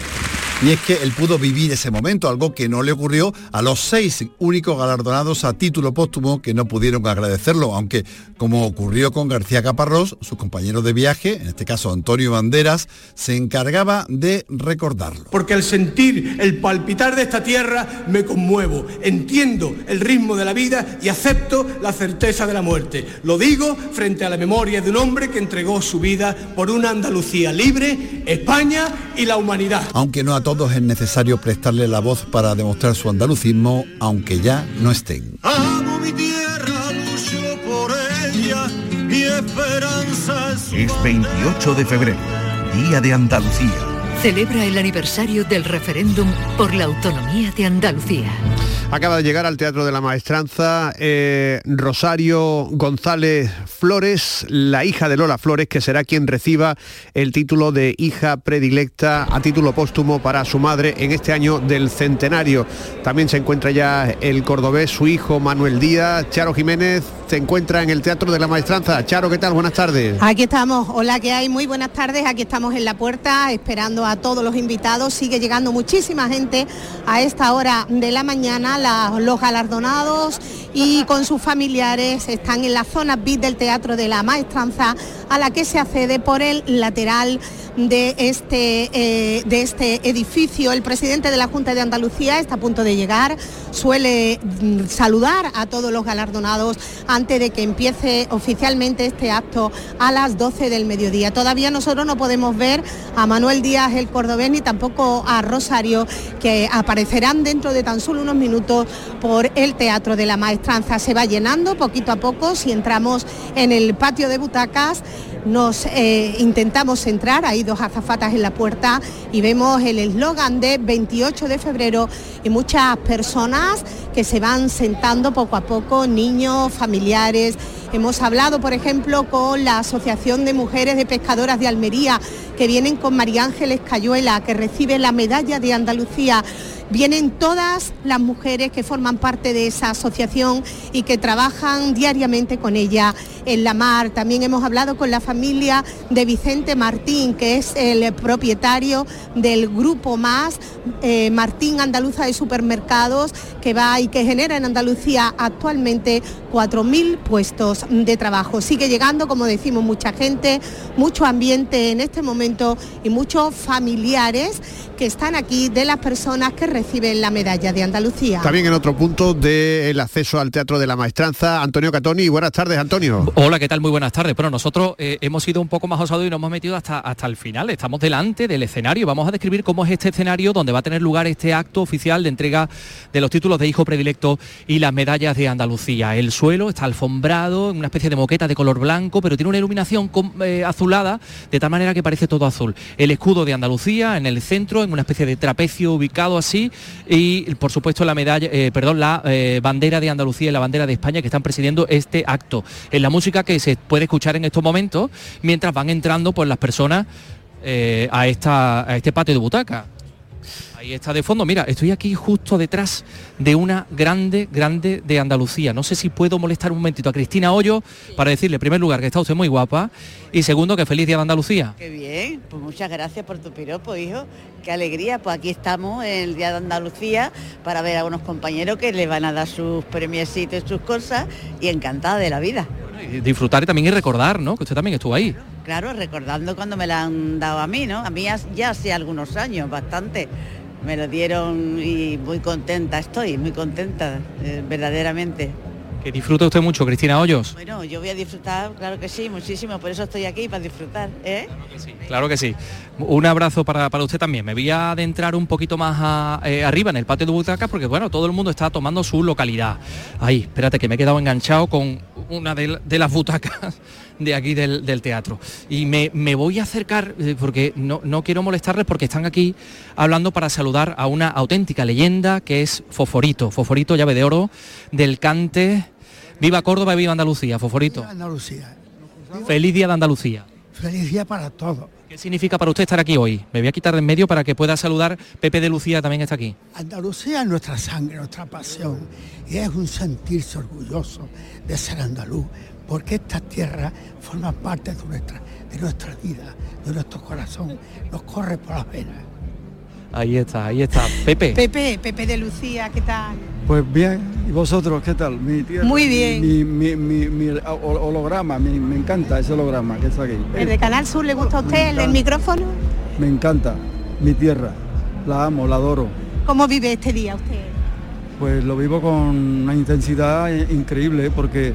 Speaker 30: Y es que él pudo vivir ese momento, algo que no le ocurrió a los seis únicos galardonados a título póstumo que no pudieron agradecerlo, aunque como ocurrió con García Caparrós, sus compañeros de viaje, en este caso Antonio Banderas, se encargaba de recordarlo.
Speaker 34: Porque al sentir el palpitar de esta tierra me conmuevo, entiendo el ritmo de la vida y acepto la certeza de la muerte. Lo digo frente a la memoria de un hombre que entregó su vida por una Andalucía libre, España y la humanidad.
Speaker 30: Aunque no a todos es necesario prestarle la voz para demostrar su andalucismo, aunque ya no estén.
Speaker 35: Amo mi tierra, lucho por ella, mi esperanza es...
Speaker 36: Es 28 de febrero, Día de Andalucía.
Speaker 37: Celebra el aniversario del referéndum por la autonomía de Andalucía.
Speaker 17: Acaba de llegar al Teatro de la Maestranza eh, Rosario González Flores, la hija de Lola Flores, que será quien reciba el título de hija predilecta a título póstumo para su madre en este año del centenario. También se encuentra ya el cordobés, su hijo Manuel Díaz. Charo Jiménez se encuentra en el Teatro de la Maestranza. Charo, ¿qué tal? Buenas tardes.
Speaker 38: Aquí estamos. Hola, ¿qué hay? Muy buenas tardes. Aquí estamos en la puerta esperando a todos los invitados. Sigue llegando muchísima gente a esta hora de la mañana los galardonados y con sus familiares están en la zona VIP del Teatro de la Maestranza a la que se accede por el lateral de este, eh, de este edificio. El presidente de la Junta de Andalucía está a punto de llegar, suele mm, saludar a todos los galardonados antes de que empiece oficialmente este acto a las 12 del mediodía. Todavía nosotros no podemos ver a Manuel Díaz el cordobés ni tampoco a Rosario, que aparecerán dentro de tan solo unos minutos por el Teatro de la Maestranza. Se va llenando poquito a poco, si entramos en el patio de butacas, nos eh, intentamos entrar, hay dos azafatas en la puerta y vemos el eslogan de 28 de febrero y muchas personas que se van sentando poco a poco, niños, familiares. Hemos hablado, por ejemplo, con la Asociación de Mujeres de Pescadoras de Almería, que vienen con María Ángeles Cayuela, que recibe la medalla de Andalucía vienen todas las mujeres que forman parte de esa asociación y que trabajan diariamente con ella en la mar. También hemos hablado con la familia de Vicente Martín, que es el propietario del grupo Más, eh, Martín Andaluza de Supermercados, que va y que genera en Andalucía actualmente 4.000 puestos de trabajo. Sigue llegando, como decimos, mucha gente, mucho ambiente en este momento y muchos familiares que están aquí de las personas que reciben la medalla de Andalucía.
Speaker 17: También en otro punto del acceso al Teatro de la Maestranza, Antonio Catoni. Buenas tardes, Antonio.
Speaker 39: Hola, ¿qué tal? Muy buenas tardes. Bueno, nosotros eh, hemos sido un poco más osados y nos hemos metido hasta, hasta el final. Estamos delante del escenario. Vamos a describir cómo es este escenario donde va a tener lugar este acto oficial de entrega de los títulos de hijo predilecto y las medallas de Andalucía. El suelo está alfombrado en una especie de moqueta de color blanco, pero tiene una iluminación eh, azulada de tal manera que parece todo azul. El escudo de Andalucía en el centro en una especie de trapecio ubicado así, y por supuesto la medalla, eh, perdón, la eh, bandera de Andalucía y la bandera de España que están presidiendo este acto. En la música que se puede escuchar en estos momentos, mientras van entrando pues las personas eh, a, esta, a este patio de butaca. Ahí está de fondo. Mira, estoy aquí justo detrás de una grande, grande de Andalucía. No sé si puedo molestar un momentito a Cristina Hoyo para decirle, en primer lugar, que está usted muy guapa y segundo, que feliz día de Andalucía.
Speaker 40: Qué bien, pues muchas gracias por tu piropo, hijo. Qué alegría, pues aquí estamos el Día de Andalucía para ver a unos compañeros que le van a dar sus premiecitos y sus cosas y encantada de la vida.
Speaker 39: Y disfrutar y también y recordar, ¿no? Que usted también estuvo ahí.
Speaker 40: Claro, recordando cuando me la han dado a mí, ¿no? A mí ya hace algunos años, bastante. Me lo dieron y muy contenta estoy, muy contenta, eh, verdaderamente.
Speaker 39: Que disfruta usted mucho, Cristina Hoyos.
Speaker 40: Bueno, yo voy a disfrutar, claro que sí, muchísimo, por eso estoy aquí, para disfrutar, ¿eh?
Speaker 39: Claro que sí. Un abrazo para, para usted también. Me voy a adentrar un poquito más a- eh, arriba en el patio de butacas porque bueno, todo el mundo está tomando su localidad. Ahí, espérate que me he quedado enganchado con una de, de las butacas de aquí del, del teatro. Y me, me voy a acercar eh, porque no, no quiero molestarles porque están aquí hablando para saludar a una auténtica leyenda que es Foforito. Foforito, llave de oro del cante. Viva Córdoba y viva Andalucía, Foforito.
Speaker 41: Andalucía.
Speaker 39: Feliz día de Andalucía.
Speaker 41: Feliz día para todos.
Speaker 39: ¿Qué significa para usted estar aquí hoy? Me voy a quitar de en medio para que pueda saludar. Pepe de Lucía también está aquí.
Speaker 41: Andalucía es nuestra sangre, nuestra pasión. Y es un sentirse orgulloso de ser andaluz, porque esta tierra forma parte de nuestra, de nuestra vida, de nuestro corazón. Nos corre por las venas.
Speaker 39: Ahí está, ahí está. Pepe.
Speaker 38: Pepe, Pepe de Lucía, ¿qué tal?
Speaker 42: Pues bien, ¿y vosotros qué tal? Mi tierra,
Speaker 38: Muy bien.
Speaker 42: Mi, mi- mi- mi ho- holograma, mi- me encanta ese holograma que está aquí.
Speaker 38: ¿El de Canal Sur le gusta a usted, el del micrófono?
Speaker 42: Me encanta, mi tierra, la amo, la adoro.
Speaker 38: ¿Cómo vive este día usted?
Speaker 42: Pues lo vivo con una intensidad increíble porque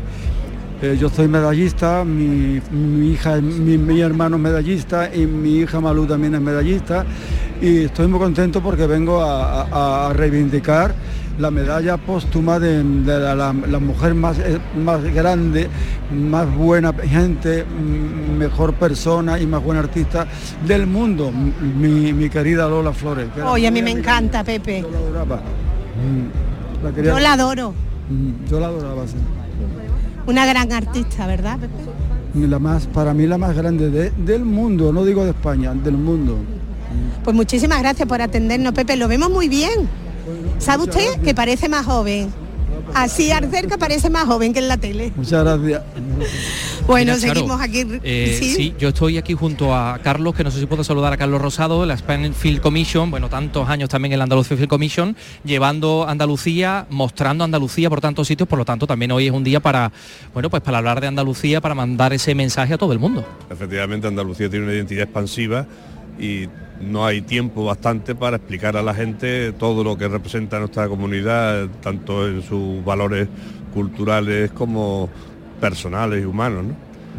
Speaker 42: eh, yo soy medallista, mi, mi hija, mi, mi hermano es medallista y mi hija Malú también es medallista y estoy muy contento porque vengo a, a- a reivindicar la medalla póstuma de, de la, la- la mujer más, eh, más grande, más buena gente, m- mejor persona y más buena artista del mundo, mi, mi querida Lola Flores. que
Speaker 38: Oye, a mí me encanta, Pepe.
Speaker 42: adoraba. Mm, la quería-
Speaker 38: Yo la adoro.
Speaker 42: Mm, Yo la adoraba, sí.
Speaker 38: Una gran artista, ¿verdad, Pepe?
Speaker 42: La más, para mí la más grande de- del mundo, no digo de España, del mundo.
Speaker 38: Pues muchísimas gracias por atendernos, Pepe. Lo vemos muy bien. ¿Sabe usted que parece más joven? Así al cerca parece más joven que en la tele.
Speaker 42: Muchas gracias. [laughs]
Speaker 38: Bueno,
Speaker 39: Mira, Charo,
Speaker 38: seguimos aquí.
Speaker 39: eh,
Speaker 38: ¿sí?
Speaker 39: sí, yo estoy aquí junto a Carlos, que no sé si puedo saludar a Carlos Rosado, de la Spain Film Commission, bueno, tantos años también en la Andalucía Film Commission, llevando Andalucía, mostrando Andalucía por tantos sitios, por lo tanto también hoy es un día para, bueno, pues para hablar de Andalucía, para mandar ese mensaje a todo el mundo.
Speaker 43: Efectivamente, Andalucía tiene una identidad expansiva y no hay tiempo bastante para explicar a la gente todo lo que representa nuestra comunidad, tanto en sus valores culturales como personales y humanos. ¿no?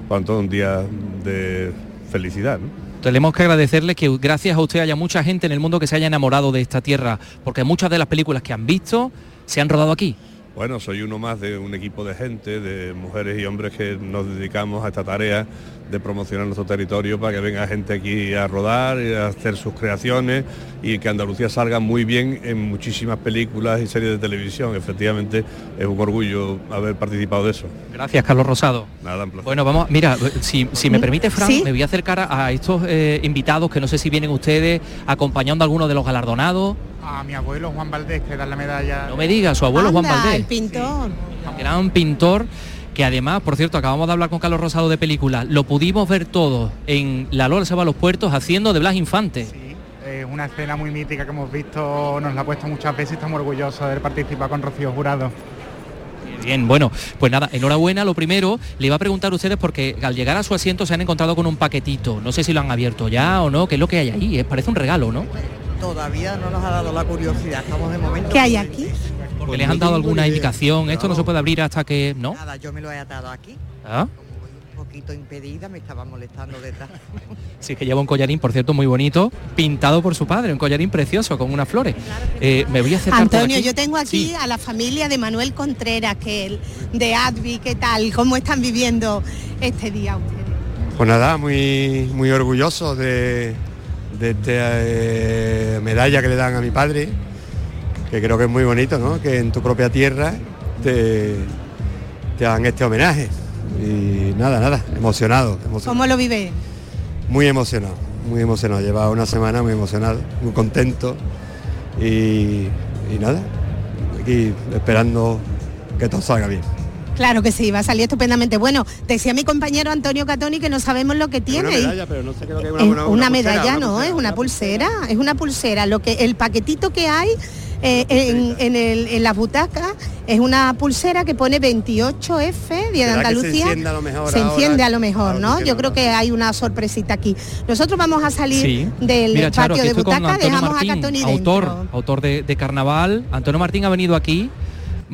Speaker 43: Por tanto, un día de felicidad. ¿no?
Speaker 39: Tenemos que agradecerle que gracias a usted haya mucha gente en el mundo que se haya enamorado de esta tierra, porque muchas de las películas que han visto se han rodado aquí.
Speaker 43: Bueno, soy uno más de un equipo de gente, de mujeres y hombres que nos dedicamos a esta tarea de promocionar nuestro territorio para que venga gente aquí a rodar y a hacer sus creaciones y que Andalucía salga muy bien en muchísimas películas y series de televisión. Efectivamente, es un orgullo haber participado de eso.
Speaker 39: Gracias, Carlos Rosado.
Speaker 43: Nada, un placer.
Speaker 39: Bueno, vamos, mira, si, si me permite, Fran,
Speaker 43: ¿Sí?
Speaker 39: me voy a acercar a, estos eh, invitados que no sé si vienen ustedes acompañando a alguno de los galardonados.
Speaker 44: A mi abuelo Juan Valdés, que da la medalla.
Speaker 39: No me diga, su abuelo Juan Valdés.
Speaker 38: el pintor.
Speaker 39: gran pintor que además, por cierto, acabamos de hablar con Carlos Rosado de películas, lo pudimos ver todo en La Lola se va a los puertos haciendo de Blas Infante.
Speaker 44: Es una escena muy mítica que hemos visto, nos la ha puesto muchas veces y estamos orgullosos de haber participado con Rocío Jurado.
Speaker 39: Bien, bueno, pues nada, enhorabuena. Lo primero, le iba a preguntar a ustedes porque al llegar a su asiento se han encontrado con un paquetito. No sé si lo han abierto ya o no, qué es lo que hay ahí. Eh, Parece un regalo, ¿no?
Speaker 45: Todavía no nos ha dado la curiosidad, estamos de momento.
Speaker 38: ¿Qué hay aquí?
Speaker 39: Porque les han dado alguna indicación. Esto no se puede abrir hasta que... ¿No?
Speaker 45: Nada, yo me lo he atado aquí,
Speaker 39: ¿Ah?
Speaker 45: un poquito impedida, me estaba molestando detrás. [laughs]
Speaker 39: Sí, que lleva un collarín, por cierto, muy bonito, pintado por su padre, un collarín precioso, con unas flores. Eh, me voy a acercar
Speaker 38: Antonio, yo tengo aquí a la familia de Manuel Contreras, que el de Advi, ¿qué tal? ¿Cómo están viviendo este día ustedes?
Speaker 46: Pues nada, muy, muy orgulloso de, de eh, eh, medalla que le dan a mi padre, que creo que es muy bonito, ¿no? Que en tu propia tierra te, te hagan este homenaje. Y nada, nada, emocionado, emocionado.
Speaker 38: ¿Cómo lo vive?
Speaker 46: Muy emocionado, muy emocionado. Lleva una semana muy emocionado, muy contento. Y, y nada, aquí esperando que todo salga bien.
Speaker 38: Claro que sí, va a salir estupendamente. Bueno, decía mi compañero Antonio Catoni que no sabemos lo que tiene.
Speaker 46: Una medalla, pero no sé creo que es
Speaker 38: Es
Speaker 46: una,
Speaker 38: una,
Speaker 46: una- una
Speaker 38: medalla,
Speaker 46: pulsera,
Speaker 38: no, es una pulsera, es una pulsera. Lo que el paquetito que hay eh, en, en el- en las butacas es una pulsera que pone 28F Día de
Speaker 46: ¿Será que se
Speaker 38: Andalucía.
Speaker 46: enciende a lo mejor
Speaker 38: Se
Speaker 46: ahora?
Speaker 38: enciende a lo mejor, ¿no? Yo
Speaker 46: no,
Speaker 38: creo que hay una sorpresita aquí. Nosotros vamos a salir
Speaker 39: Sí.
Speaker 38: del
Speaker 39: Mira, Charo,
Speaker 38: patio de
Speaker 39: estoy con
Speaker 38: butaca,
Speaker 39: Antonio
Speaker 38: dejamos
Speaker 39: Martín,
Speaker 38: a Catoni
Speaker 39: autor,
Speaker 38: dentro.
Speaker 39: autor de, de Carnaval. Antonio Martín ha venido aquí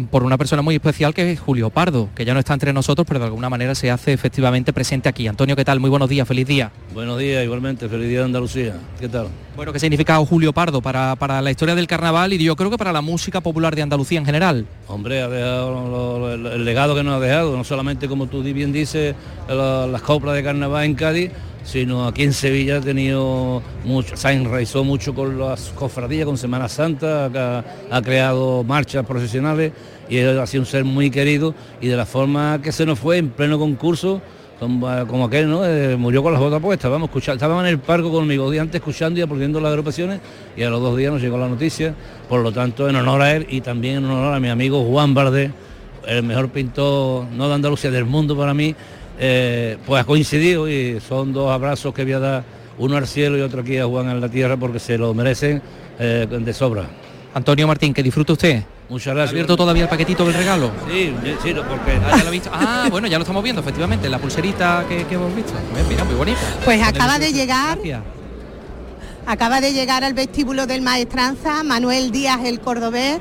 Speaker 39: por una persona muy especial que es Julio Pardo, que ya no está entre nosotros, pero de alguna manera se hace efectivamente presente aquí. Antonio, ¿qué tal? Muy buenos días, feliz día.
Speaker 47: Buenos días, igualmente, feliz día de Andalucía. ¿Qué tal?
Speaker 39: Bueno, ¿qué significa Julio Pardo para, para la historia del carnaval y yo creo que para la música popular de Andalucía en general?
Speaker 47: Hombre, ha dejado lo- lo- el, el legado que nos ha dejado, no solamente como tú bien dices, la- las coplas de carnaval en Cádiz, sino aquí en Sevilla ha tenido mucho, se enraizó mucho con las cofradías, con Semana Santa, ha, ha creado marchas profesionales y ha sido un ser muy querido y de la forma que se nos fue en pleno concurso, como, aquel, ¿no? Eh, murió con las botas puestas, vamos, escuchar, estábamos en el parco conmigo días antes escuchando y aplaudiendo las agrupaciones y a los dos días nos llegó la noticia, por lo tanto en honor a él y también en honor a mi amigo Juan Bardé, el mejor pintor, no de Andalucía, del mundo para mí, eh, pues ha coincidido y son dos abrazos que voy a dar, uno al cielo y otro aquí a Juan en la tierra porque se lo merecen eh, de sobra.
Speaker 39: Antonio Martín, que disfrute usted.
Speaker 47: Muchas
Speaker 39: ¿Ha
Speaker 47: gracias.
Speaker 39: abierto todavía el paquetito del regalo?
Speaker 47: Sí, sí, porque...
Speaker 39: Ah, ya lo he visto. Ah, bueno, ya lo estamos viendo, efectivamente, la pulserita que, que hemos visto. Mira, Mira, muy bonita.
Speaker 38: Pues acaba de llegar,
Speaker 39: Gracias.
Speaker 38: acaba de llegar al vestíbulo del Maestranza Manuel Díaz el Cordobés.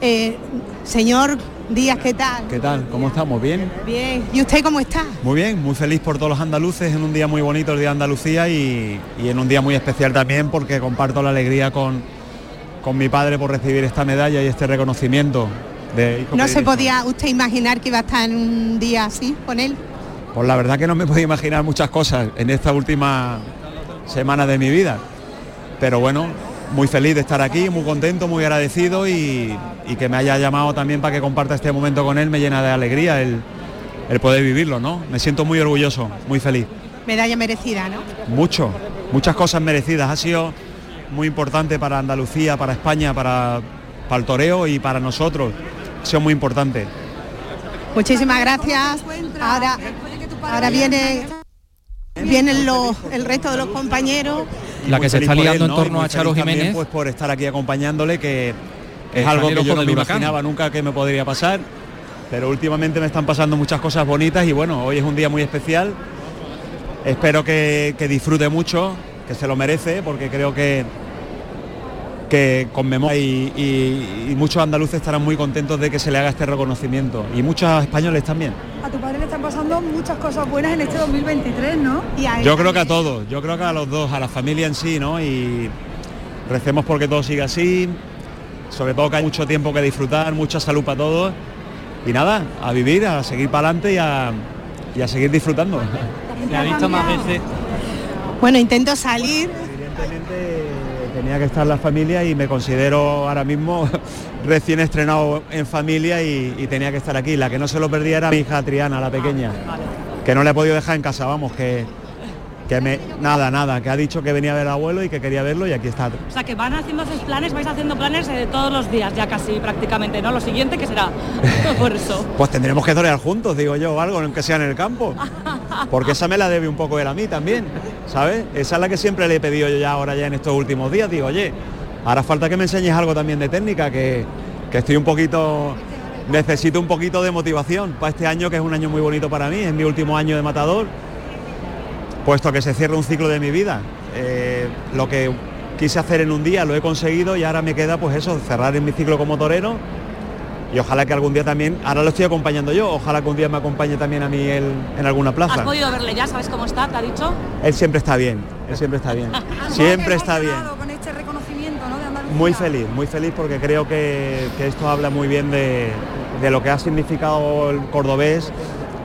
Speaker 38: Eh, señor Díaz, ¿qué tal?
Speaker 48: ¿Qué tal? ¿Cómo estamos? ¿Bien?
Speaker 38: Bien. ¿Y usted cómo está?
Speaker 48: Muy bien, muy feliz por todos los andaluces en un día muy bonito el Día de Andalucía y, y en un día muy especial también porque comparto la alegría con, con mi padre por recibir esta medalla y este reconocimiento de
Speaker 38: No se podía usted imaginar que iba a estar en un día así con él.
Speaker 48: Pues la verdad que no me podía imaginar muchas cosas en esta última semana de mi vida. Pero bueno, muy feliz de estar aquí, muy contento, muy agradecido y, y que me haya llamado también para que comparta este momento con él me llena de alegría el, el poder vivirlo, ¿no? Me siento muy orgulloso, muy feliz.
Speaker 38: Medalla merecida, ¿no?
Speaker 48: Mucho, muchas cosas merecidas. Ha sido muy importante para Andalucía, para España, para, para el toreo y para nosotros. Ha sido muy importante.
Speaker 38: Muchísimas gracias. Ahora, ahora viene vienen los, el resto de los compañeros.
Speaker 39: La que se está liando
Speaker 48: él,
Speaker 39: en torno a Charo
Speaker 48: feliz también,
Speaker 39: Jiménez.
Speaker 48: Pues por estar aquí acompañándole, que es algo que yo no me
Speaker 39: huracán.
Speaker 48: imaginaba nunca que me podría pasar. Pero últimamente me están pasando muchas cosas bonitas y bueno, hoy es un día muy especial. Espero que, que disfrute mucho, que se lo merece, porque creo que que conmemora y, y- y muchos andaluces estarán muy contentos de que se le haga este reconocimiento y muchos españoles también.
Speaker 49: A tu padre le están pasando muchas cosas buenas en este 2023, ¿no? Y a él
Speaker 48: Yo creo que a todos, yo creo que a los dos, a la familia en sí, ¿no? Y recemos porque todo siga así, sobre todo que hay mucho tiempo que disfrutar, mucha salud para todos. Y nada, a vivir, a seguir para adelante y a, y a seguir disfrutando.
Speaker 38: ¿Le ha visto más veces? Bueno, intento salir.
Speaker 48: Tenía que estar la familia y me considero ahora mismo [laughs] recién estrenado en familia y, y tenía que estar aquí. La que no se lo perdía era mi hija Triana, la pequeña, que no le he podido dejar en casa, vamos, que, que me, nada, nada, que ha dicho que venía a ver al abuelo y que quería verlo y aquí está.
Speaker 50: O sea, que van haciendo esos planes, vais haciendo planes eh, todos los días, ya casi prácticamente, ¿no? Lo siguiente que será. [laughs] Por eso.
Speaker 48: Pues tendremos que torear juntos, digo yo, o algo, aunque sea en el campo. [laughs] Porque esa me la debe un poco él a mí también, ¿sabes? Esa es la que siempre le he pedido yo ya ahora ya en estos últimos días. Digo, oye, ahora falta que me enseñes algo también de técnica, que, que estoy un poquito, necesito un poquito de motivación para este año, que es un año muy bonito para mí, es mi último año de matador, puesto que se cierra un ciclo de mi vida. Eh, lo que quise hacer en un día lo he conseguido y ahora me queda pues eso, cerrar en mi ciclo como torero y ojalá que algún día también, ahora lo estoy acompañando yo, ojalá que un día me acompañe también a mí él en alguna
Speaker 50: ¿Has
Speaker 48: plaza.
Speaker 50: podido verle ya? ¿Sabes cómo está? ¿Te ha dicho?
Speaker 48: Él siempre está bien, él siempre está bien, [laughs] siempre está bien.
Speaker 49: Con este reconocimiento, ¿no? De Andalucía.
Speaker 48: Muy feliz, muy feliz porque creo que, que esto habla muy bien de, de lo que ha significado el cordobés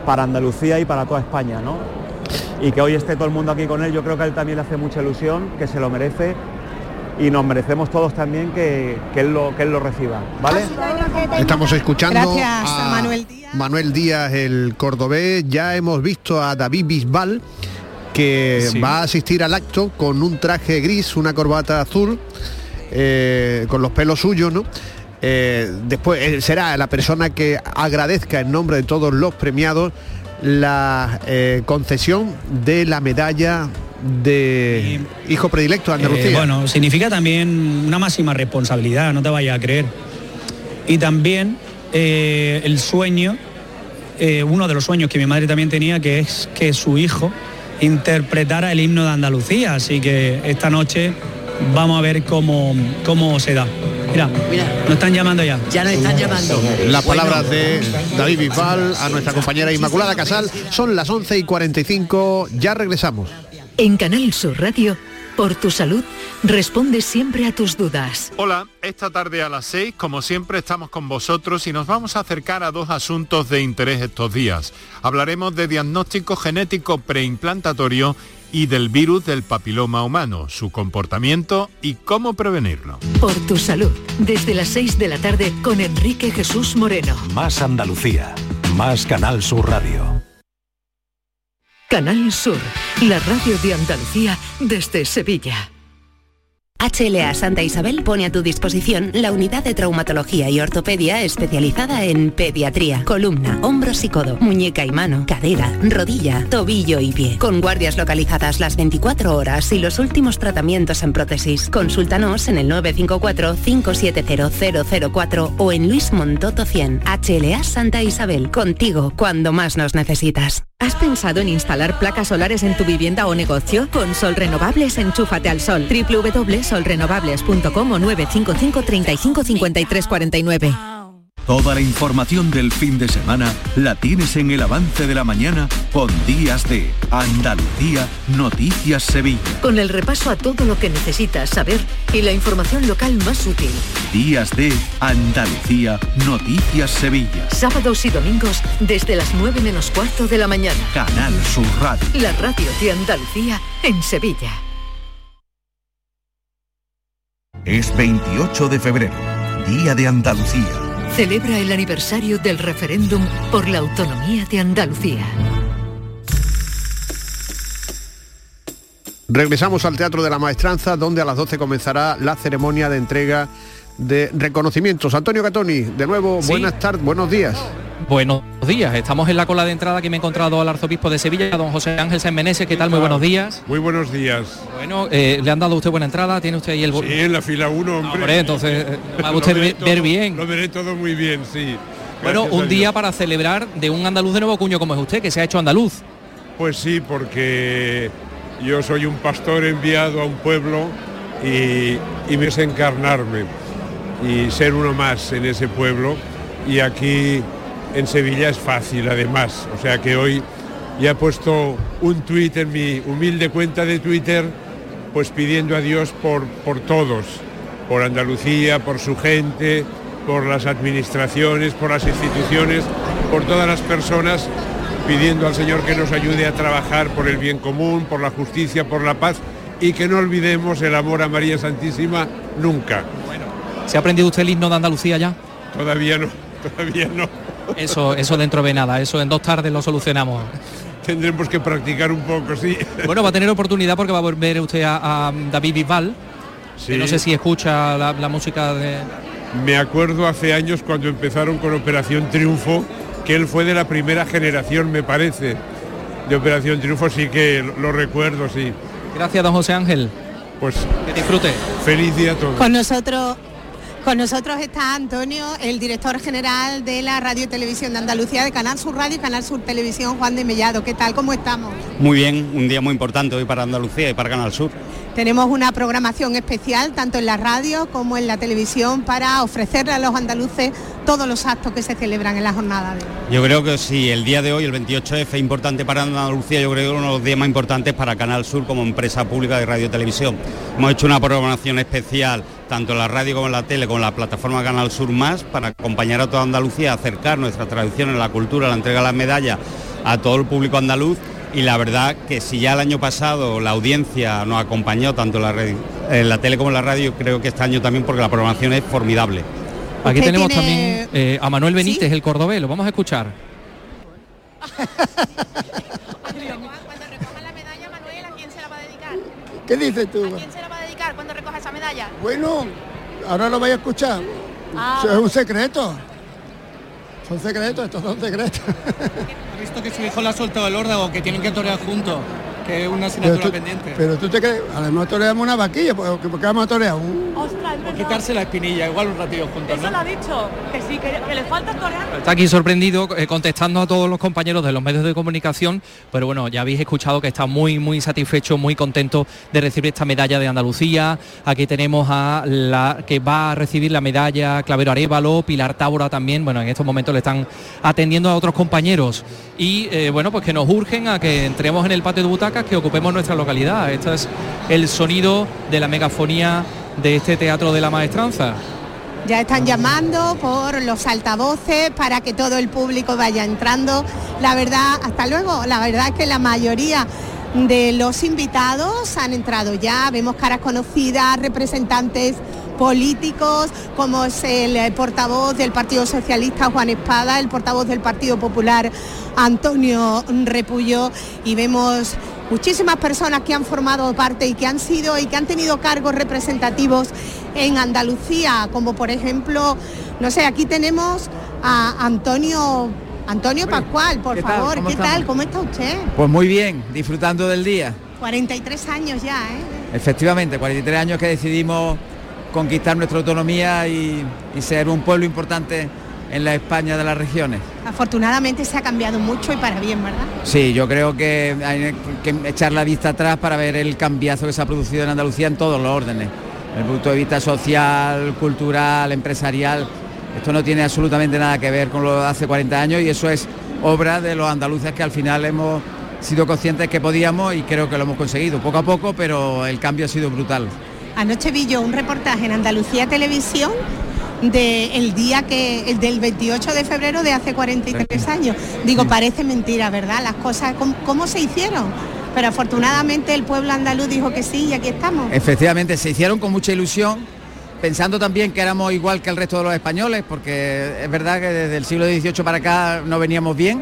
Speaker 48: para Andalucía y para toda España, ¿no? Y que hoy esté todo el mundo aquí con él, yo creo que a él también le hace mucha ilusión, que se lo merece y nos merecemos todos también que, que él, lo, que él lo reciba, ¿vale?
Speaker 17: Estamos escuchando
Speaker 38: Gracias,
Speaker 17: a
Speaker 38: Manuel Díaz.
Speaker 17: Manuel Díaz, el cordobés. Ya hemos visto a David Bisbal, que
Speaker 51: Sí.
Speaker 17: va a asistir al acto con un traje gris, una corbata azul, eh, con los pelos suyos, ¿no? Eh, después él será la persona que agradezca en nombre de todos los premiados la eh, concesión de la medalla de hijo predilecto de Andalucía.
Speaker 51: Eh, bueno, significa también una máxima responsabilidad, no te vayas a creer. Y también eh, el sueño, uno de los sueños que mi madre también tenía, que es que su hijo interpretara el himno de Andalucía. Así que esta noche vamos a ver cómo, cómo se da. Mira, nos están llamando ya.
Speaker 40: Ya nos están llamando.
Speaker 17: Las palabras de David Bisbal a nuestra compañera Inmaculada Casal son las 11 y 45, ya regresamos.
Speaker 37: En Canal Sur Radio, por tu salud, responde siempre a tus dudas.
Speaker 52: Hola, esta tarde a las 6, como siempre, estamos con vosotros y nos vamos a acercar a dos asuntos de interés estos días. Hablaremos de diagnóstico genético preimplantatorio y del virus del papiloma humano, su comportamiento y cómo prevenirlo.
Speaker 37: Por tu salud, desde las 6 de la tarde con Enrique Jesús Moreno.
Speaker 36: Más Andalucía, más Canal Sur Radio.
Speaker 37: Canal Sur, la radio de Andalucía desde Sevilla.
Speaker 53: HLA Santa Isabel pone a tu disposición la unidad de traumatología y ortopedia especializada en pediatría, columna, hombros y codo, muñeca y mano, cadera, rodilla, tobillo y pie. Con guardias localizadas las 24 horas y los últimos tratamientos en prótesis. Consúltanos en el 954-570004 o en Luis Montoto 100. HLA Santa Isabel, contigo cuando más nos necesitas.
Speaker 54: ¿Has pensado en instalar placas solares en tu vivienda o negocio? Con Sol Renovables, enchúfate al sol. www.solrenovables.com o 955 35 53 49.
Speaker 36: Toda la información del fin de semana la tienes en el avance de la mañana con Días de Andalucía Noticias Sevilla.
Speaker 37: Con el repaso a todo lo que necesitas saber y la información local más útil.
Speaker 36: Días de Andalucía Noticias Sevilla.
Speaker 37: Sábados y domingos desde las 9 menos cuarto de la mañana.
Speaker 36: Canal Sur Radio.
Speaker 37: La radio de Andalucía en Sevilla.
Speaker 36: Es 28 de febrero, Día de Andalucía.
Speaker 37: Celebra el aniversario del referéndum por la autonomía de Andalucía.
Speaker 17: Regresamos al Teatro de la Maestranza, donde a las 12 comenzará la ceremonia de entrega de reconocimientos. Antonio Catoni, de nuevo,
Speaker 39: Sí.
Speaker 17: buenas tardes, buenos días.
Speaker 39: Buenos días, estamos en la cola de entrada que me he encontrado al arzobispo de Sevilla, don José Ángel San Meneses, ¿qué tal? Muy buenos días.
Speaker 43: Muy buenos días.
Speaker 39: Bueno, eh, ¿le han dado a usted buena entrada? ¿Tiene usted ahí el...
Speaker 43: Sí, en la fila 1, hombre.
Speaker 39: Hombre, entonces eh, [laughs] va usted ver,
Speaker 43: todo-
Speaker 39: ver bien.
Speaker 43: Lo veré todo muy bien, sí.
Speaker 39: Bueno,
Speaker 43: Gracias
Speaker 39: un día para celebrar de un andaluz de nuevo cuño como es usted, que se ha hecho andaluz.
Speaker 43: Pues sí, porque yo soy un pastor enviado a un pueblo y, y me es encarnarme y ser uno más en ese pueblo. Y aquí en Sevilla es fácil, además. O sea que hoy ya he puesto un tuit en mi humilde cuenta de Twitter, pues pidiendo a Dios por, por todos, por Andalucía, por su gente, por las administraciones, por las instituciones, por todas las personas pidiendo al Señor que nos ayude a trabajar por el bien común, por la justicia, por la paz y que no olvidemos el amor a María Santísima nunca.
Speaker 39: ¿Se ha aprendido usted el himno de Andalucía ya?
Speaker 43: Todavía no, [laughs] todavía no.
Speaker 39: Eso, eso dentro de nada, eso en dos tardes lo solucionamos.
Speaker 43: Tendremos que practicar un poco, sí.
Speaker 39: Bueno, va a tener oportunidad porque va a volver usted a, a David Bisbal. que
Speaker 43: Sí.
Speaker 39: no sé si escucha la, la música de...
Speaker 43: Me acuerdo hace años cuando empezaron con Operación Triunfo, que él fue de la primera generación, me parece, de Operación Triunfo, sí que lo, lo recuerdo, sí.
Speaker 39: Gracias, don José Ángel.
Speaker 43: Pues
Speaker 39: que disfrute.
Speaker 43: Feliz día a todos.
Speaker 38: Con nosotros, con nosotros está Antonio, el director general de la Radio y Televisión de Andalucía, de Canal Sur Radio y Canal Sur Televisión, Juan de Mellado. ¿Qué tal? ¿Cómo estamos?
Speaker 55: Muy bien, un día muy importante hoy para Andalucía y para Canal Sur.
Speaker 38: Tenemos una programación especial tanto en la radio como en la televisión para ofrecerle a los andaluces todos los actos que se celebran en la jornada de hoy.
Speaker 55: Yo creo que sí, el día de hoy, el 28F, es importante para Andalucía, yo creo que es uno de los días más importantes para Canal Sur como empresa pública de radio y televisión. Hemos hecho una programación especial, tanto en la radio como en la tele, con la plataforma Canal Sur Más, para acompañar a toda Andalucía, acercar nuestra tradición en la cultura, la entrega de las medallas a todo el público andaluz y la verdad que si ya el año pasado la audiencia nos acompañó tanto en la, red- en la tele como en la radio, creo que este año también porque la programación es formidable.
Speaker 39: Aquí tenemos
Speaker 55: tiene-
Speaker 39: también eh, a Manuel Benítez, el cordobés, lo vamos a escuchar.
Speaker 56: ¿Qué dices tú?
Speaker 57: ¿Quién se la va a dedicar cuando recoja esa medalla?
Speaker 56: Bueno, ahora lo vais a escuchar.
Speaker 57: Ah,
Speaker 56: Eso es un secreto. Son secretos, estos son secretos.
Speaker 51: Ha visto que su hijo le ha soltado el órdago, que tienen que torear juntos, que es una
Speaker 56: Pero
Speaker 51: asignatura
Speaker 56: tú,
Speaker 51: pendiente.
Speaker 56: pero tú te crees, a lo mejor toreamos una vaquilla, pues, ¿por qué vamos a torear? Un-
Speaker 51: Por quitarse la espinilla, igual un ratillo juntos,
Speaker 50: Eso lo ha dicho, que sí, que, que le falta torear.
Speaker 39: Está aquí sorprendido eh, contestando a todos los compañeros de los medios de comunicación, pero bueno, ya habéis escuchado que está muy muy satisfecho, muy contento de recibir esta medalla de Andalucía. Aquí tenemos a la que va a recibir la medalla Clavero Arevalo, Pilar Tábora también. Bueno, en estos momentos le están atendiendo a otros compañeros y eh, bueno, pues que nos urgen a que entremos en el patio de que ocupemos nuestra localidad. Este es el sonido de la megafonía de este teatro de la maestranza.
Speaker 38: Ya están llamando por los altavoces para que todo el público vaya entrando. La verdad, hasta luego, la verdad es que la mayoría de los invitados han entrado ya, vemos caras conocidas, representantes políticos, como es el portavoz del Partido Socialista Juan Espada, el portavoz del Partido Popular Antonio Repullo y vemos muchísimas personas que han formado parte y que han sido y que han tenido cargos representativos en Andalucía, como por ejemplo, no sé, aquí tenemos a Antonio Antonio Pascual, por favor,
Speaker 40: ¿Cómo
Speaker 38: ¿qué tal? ¿Cómo está usted?
Speaker 40: Pues muy bien, disfrutando del día.
Speaker 38: 43 años ya, ¿eh?
Speaker 40: Efectivamente, 43 años que decidimos conquistar nuestra autonomía y, y ser un pueblo importante en la España de las regiones.
Speaker 38: Afortunadamente se ha cambiado mucho y para bien, ¿verdad?
Speaker 40: Sí, yo creo que hay que echar la vista atrás para ver el cambiazo que se ha producido en Andalucía en todos los órdenes. Desde el punto de vista social, cultural, empresarial. Esto no tiene absolutamente nada que ver con lo de hace 40 años y eso es obra de los andaluces que al final hemos sido conscientes que podíamos y creo que lo hemos conseguido. Poco a poco, pero el cambio ha sido brutal.
Speaker 38: Anoche vi yo un reportaje en Andalucía Televisión del día que, el del 28 de febrero de hace 43 años. Digo, parece mentira, ¿verdad? Las cosas, ¿cómo, cómo se hicieron? Pero afortunadamente el pueblo andaluz dijo que sí y aquí estamos.
Speaker 40: Efectivamente, se hicieron con mucha ilusión, pensando también que éramos igual que el resto de los españoles, porque es verdad que desde el siglo XVIII para acá no veníamos bien,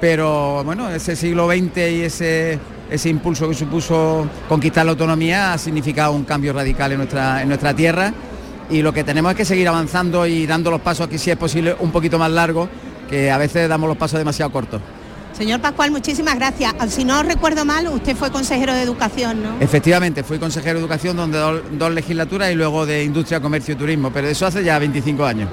Speaker 40: pero bueno, ese siglo XX y ese, ese impulso que supuso conquistar la autonomía ha significado un cambio radical en nuestra, en nuestra tierra y lo que tenemos es que seguir avanzando y dando los pasos aquí si es posible un poquito más largos, que a veces damos los pasos demasiado cortos.
Speaker 38: Señor Pascual, muchísimas gracias. Si no recuerdo mal, usted fue consejero de Educación, ¿no?
Speaker 40: Efectivamente, fui consejero de Educación donde dos, dos legislaturas y luego de Industria, Comercio y Turismo, pero eso hace ya 25 años.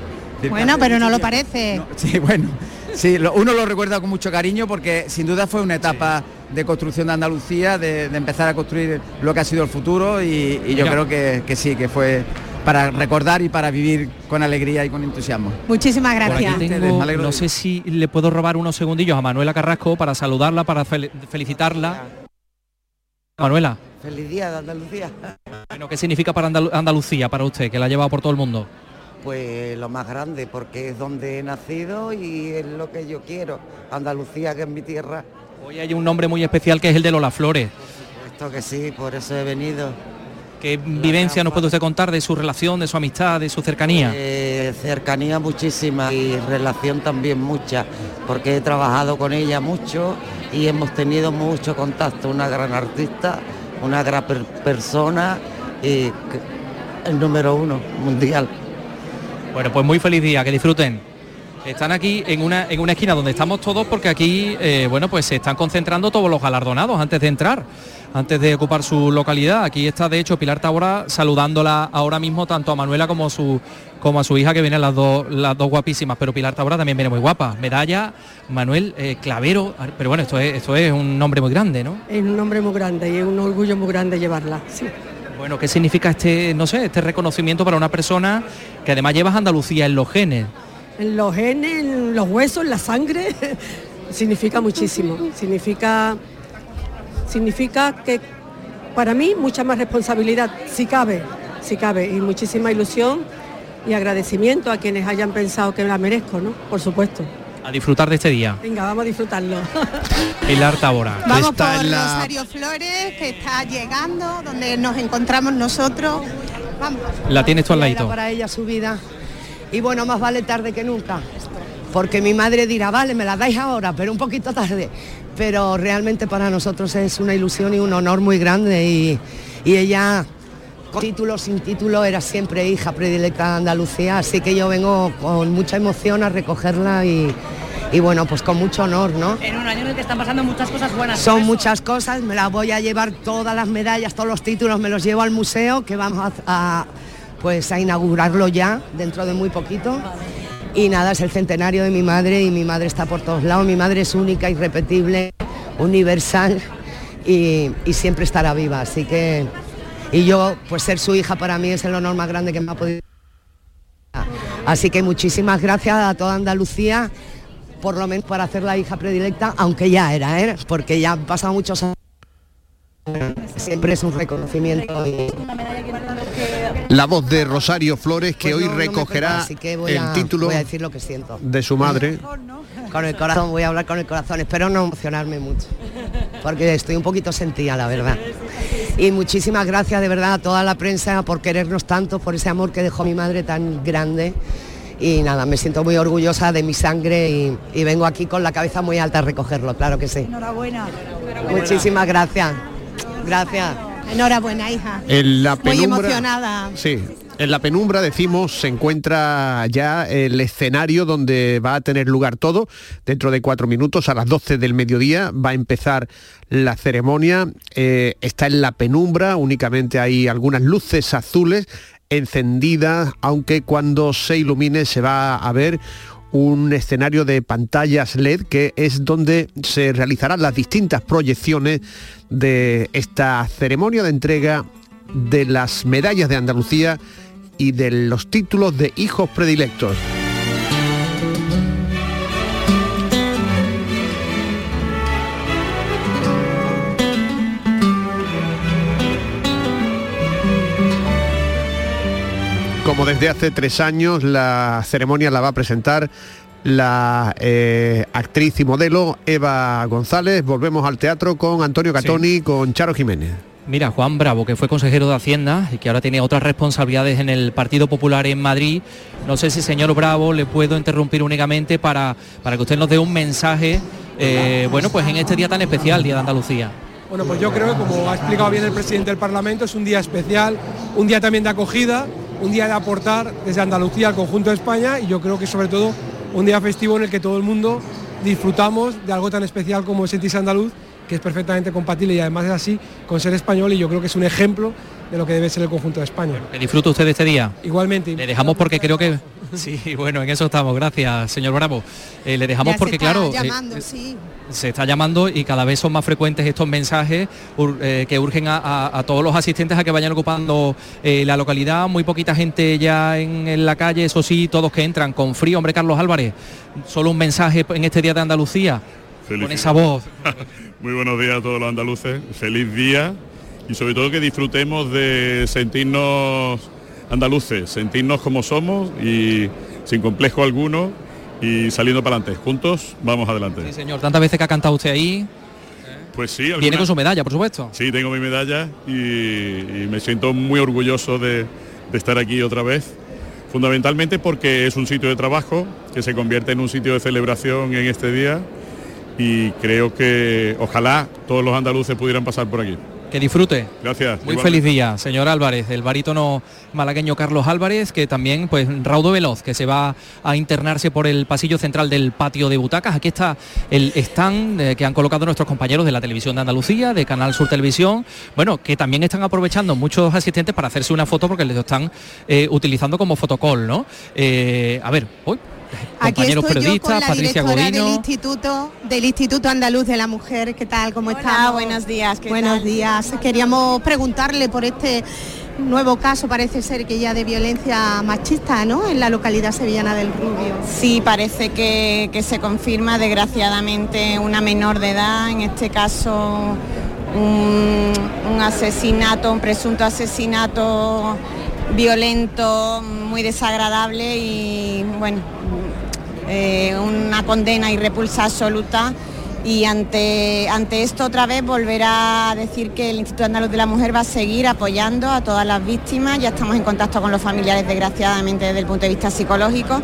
Speaker 38: Bueno, pero no lo parece. [laughs]
Speaker 40: Sí, bueno, sí, lo- uno lo recuerda con mucho cariño porque sin duda fue una etapa de construcción de Andalucía, de, de empezar a construir lo que ha sido el futuro y, y yo
Speaker 39: Mira.
Speaker 40: creo que, que sí, que fue para recordar y para vivir con alegría y con entusiasmo.
Speaker 38: Muchísimas
Speaker 39: Por
Speaker 38: gracias.
Speaker 39: tengo- no sé si le puedo robar unos segundillos a Manuela Carrasco para saludarla, para fel- felicitarla. Manuela,
Speaker 58: Feliz día de Andalucía.
Speaker 39: bueno, ¿qué significa para Andalu- Andalucía, para usted, que la ha llevado por todo el mundo?
Speaker 58: Pues lo más grande, porque es donde he nacido y es lo que yo quiero. Andalucía, que es mi tierra.
Speaker 39: Hoy hay un nombre muy especial que es el de Lola Flores.
Speaker 58: Esto que sí, por eso he venido.
Speaker 39: ¿Qué vivencia nos puede usted contar de su relación, de su amistad, de su cercanía?
Speaker 58: Eh, cercanía muchísima y relación también mucha, porque he trabajado con ella mucho y hemos tenido mucho contacto. Una gran artista, una gran per- persona y el número uno mundial.
Speaker 39: Bueno, pues muy feliz día, que disfruten. Están aquí en una, en una esquina donde estamos todos porque aquí, eh, bueno, pues se están concentrando todos los galardonados antes de entrar, antes de ocupar su localidad. Aquí está, de hecho, Pilar Tabora saludándola ahora mismo tanto a Manuela como a su, como a su hija, que vienen las dos, las dos guapísimas, pero Pilar Tabora también viene muy guapa. Medalla, Manuel eh, Clavero, pero bueno, esto es, esto es un nombre muy grande, ¿no?
Speaker 59: Es un nombre muy grande y es un orgullo muy grande llevarla. Sí.
Speaker 39: Bueno, ¿qué significa este, no sé, este reconocimiento para una persona que además llevas Andalucía en los genes?
Speaker 59: En los genes, en los huesos, en la sangre, [laughs] significa muchísimo. Significa, significa que para mí mucha más responsabilidad, si cabe, si cabe, y muchísima ilusión y agradecimiento a quienes hayan pensado que la merezco, ¿no? Por supuesto.
Speaker 39: A disfrutar de este día.
Speaker 59: Venga, vamos a disfrutarlo. [laughs]
Speaker 39: Pilar Tábora.
Speaker 38: Vamos
Speaker 17: Está
Speaker 38: por
Speaker 17: en la-
Speaker 38: Rosario Flores, que está llegando, donde nos encontramos nosotros. Vamos.
Speaker 39: La tienes tú al ladito.
Speaker 60: para ella su vida. Y bueno, más vale tarde que nunca. Porque mi madre dirá, vale, me la dais ahora, pero un poquito tarde. Pero realmente para nosotros es una ilusión y un honor muy grande. Y, y ella, con título, sin título, era siempre hija predilecta de Andalucía. Así que yo vengo con mucha emoción a recogerla y, y bueno, pues con mucho honor, ¿no?
Speaker 50: En un año en el que están pasando muchas cosas buenas.
Speaker 60: Son muchas cosas, me las voy a llevar todas las medallas, todos los títulos, me los llevo al museo que vamos a, a, pues a inaugurarlo ya dentro de muy poquito. Y nada, es el centenario de mi madre y mi madre está por todos lados. Mi madre es única, irrepetible, universal y, y siempre estará viva. Así que, y yo, pues ser su hija para mí es el honor más grande que me ha podido. Así que muchísimas gracias a toda Andalucía por lo menos para hacer la hija predilecta, aunque ya era, ¿eh? porque ya han pasado muchos años. Siempre es un reconocimiento. y-
Speaker 17: La voz de Rosario Flores que
Speaker 60: Pues
Speaker 17: hoy
Speaker 60: no, no
Speaker 17: recogerá
Speaker 60: así que voy
Speaker 17: el
Speaker 60: a-
Speaker 17: título
Speaker 60: voy a decir lo que siento.
Speaker 17: de su madre.
Speaker 60: Con el corazón, voy a hablar con el corazón. Espero no emocionarme mucho, porque estoy un poquito sentida, la verdad. Y muchísimas gracias de verdad a toda la prensa por querernos tanto, por ese amor que dejó mi madre tan grande. Y nada, me siento muy orgullosa de mi sangre y, y vengo aquí con la cabeza muy alta a recogerlo, claro que sí.
Speaker 49: Enhorabuena.
Speaker 60: Muchísimas gracias. Gracias.
Speaker 38: Enhorabuena, hija.
Speaker 17: En la
Speaker 38: Muy
Speaker 17: penumbra,
Speaker 38: emocionada.
Speaker 17: Sí, en la penumbra decimos se encuentra ya el escenario donde va a tener lugar todo. Dentro de cuatro minutos, a las 12 del mediodía, va a empezar la ceremonia. Eh, está en la penumbra, únicamente hay algunas luces azules encendidas, aunque cuando se ilumine se va a ver un escenario de pantallas LED que es donde se realizarán las distintas proyecciones de esta ceremonia de entrega de las medallas de Andalucía y de los títulos de hijos predilectos. Como desde hace tres años, la ceremonia la va a presentar la eh, actriz y modelo Eva González. Volvemos al teatro con Antonio Catoni, con Charo Jiménez.
Speaker 39: Mira, Juan Bravo, que fue consejero de Hacienda y que ahora tiene otras responsabilidades en el Partido Popular en Madrid. No sé si, señor Bravo, le puedo interrumpir únicamente para, para que usted nos dé un mensaje, eh, bueno, pues en este día tan especial, Día de Andalucía.
Speaker 61: Bueno, pues yo creo que como ha explicado bien el presidente del Parlamento, es un día especial, un día también de acogida, un día de aportar desde Andalucía al conjunto de España y yo creo que sobre todo un día festivo en el que todo el mundo disfrutamos de algo tan especial como es sentirse andaluz, que es perfectamente compatible y además es así con ser español y yo creo que es un ejemplo de lo que debe ser el conjunto de España.
Speaker 39: Que disfrute usted de este día.
Speaker 61: Igualmente.
Speaker 39: Le dejamos porque creo que... [laughs] Sí, bueno, en eso estamos. Gracias, señor Bravo. Eh, le dejamos
Speaker 38: Ya
Speaker 39: porque,
Speaker 38: se está
Speaker 39: claro... eh,
Speaker 38: sí.
Speaker 39: se está llamando y cada vez son más frecuentes estos mensajes ur- eh, que urgen a, a- a todos los asistentes a que vayan ocupando eh, la localidad. Muy poquita gente ya en, en la calle, eso sí, todos que entran con frío. Hombre, Carlos Álvarez, solo un mensaje en este día de Andalucía. Con esa voz. [laughs]
Speaker 62: Muy buenos días a todos los andaluces, feliz día y sobre todo que disfrutemos de sentirnos andaluces, sentirnos como somos y sin complejo alguno y saliendo para adelante. Juntos vamos adelante.
Speaker 39: Sí, señor, tantas veces que ha cantado usted ahí.
Speaker 62: Pues sí,
Speaker 39: Viene
Speaker 62: alguna-
Speaker 39: con su medalla, por supuesto.
Speaker 62: Sí, tengo mi medalla y, y me siento muy orgulloso de, de estar aquí otra vez. Fundamentalmente porque es un sitio de trabajo que se convierte en un sitio de celebración en este día y creo que ojalá todos los andaluces pudieran pasar por aquí.
Speaker 39: Que disfrute.
Speaker 62: Gracias.
Speaker 39: Muy
Speaker 62: igualmente.
Speaker 39: feliz día, señor Álvarez, el barítono malagueño Carlos Álvarez, que también, pues, Raudo Veloz, que se va a internarse por el pasillo central del patio de butacas. Aquí está el stand eh, que han colocado nuestros compañeros de la televisión de Andalucía, de Canal Sur Televisión, bueno, que también están aprovechando muchos asistentes para hacerse una foto porque les están eh, utilizando como fotocall, ¿no? Eh, a ver, hoy,
Speaker 38: Aquí
Speaker 39: compañeros
Speaker 38: estoy yo
Speaker 39: periodistas,
Speaker 38: con la
Speaker 39: Patricia
Speaker 38: directora del
Speaker 39: Godino.
Speaker 38: Instituto, del Instituto Andaluz de la Mujer. ¿Qué tal? ¿Cómo estamos?
Speaker 57: buenos días, ¿qué
Speaker 38: Buenos
Speaker 57: tal?
Speaker 38: días. Queríamos preguntarle por este nuevo caso, parece ser que ya de violencia machista, ¿no? En la localidad sevillana del Rubio.
Speaker 57: Sí, parece que, que se confirma desgraciadamente una menor de edad, en este caso un, un asesinato, un presunto asesinato violento, muy desagradable y bueno, eh, una condena y repulsa absoluta. Y ante, ante esto otra vez volverá a decir que el Instituto Andaluz de la Mujer va a seguir apoyando a todas las víctimas, ya estamos en contacto con los familiares desgraciadamente desde el punto de vista psicológico,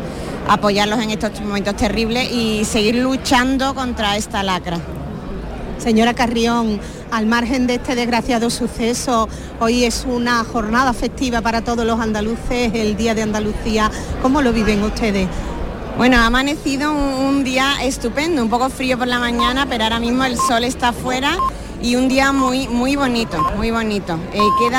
Speaker 57: apoyarlos en estos momentos terribles y seguir luchando contra esta lacra.
Speaker 38: Señora Carrión, al margen de este desgraciado suceso, hoy es una jornada festiva para todos los andaluces, el Día de Andalucía. ¿Cómo lo viven ustedes?
Speaker 57: Bueno, ha amanecido un, día estupendo, un poco frío por la mañana, pero ahora mismo el sol está afuera y un día muy muy bonito, muy bonito. Eh, queda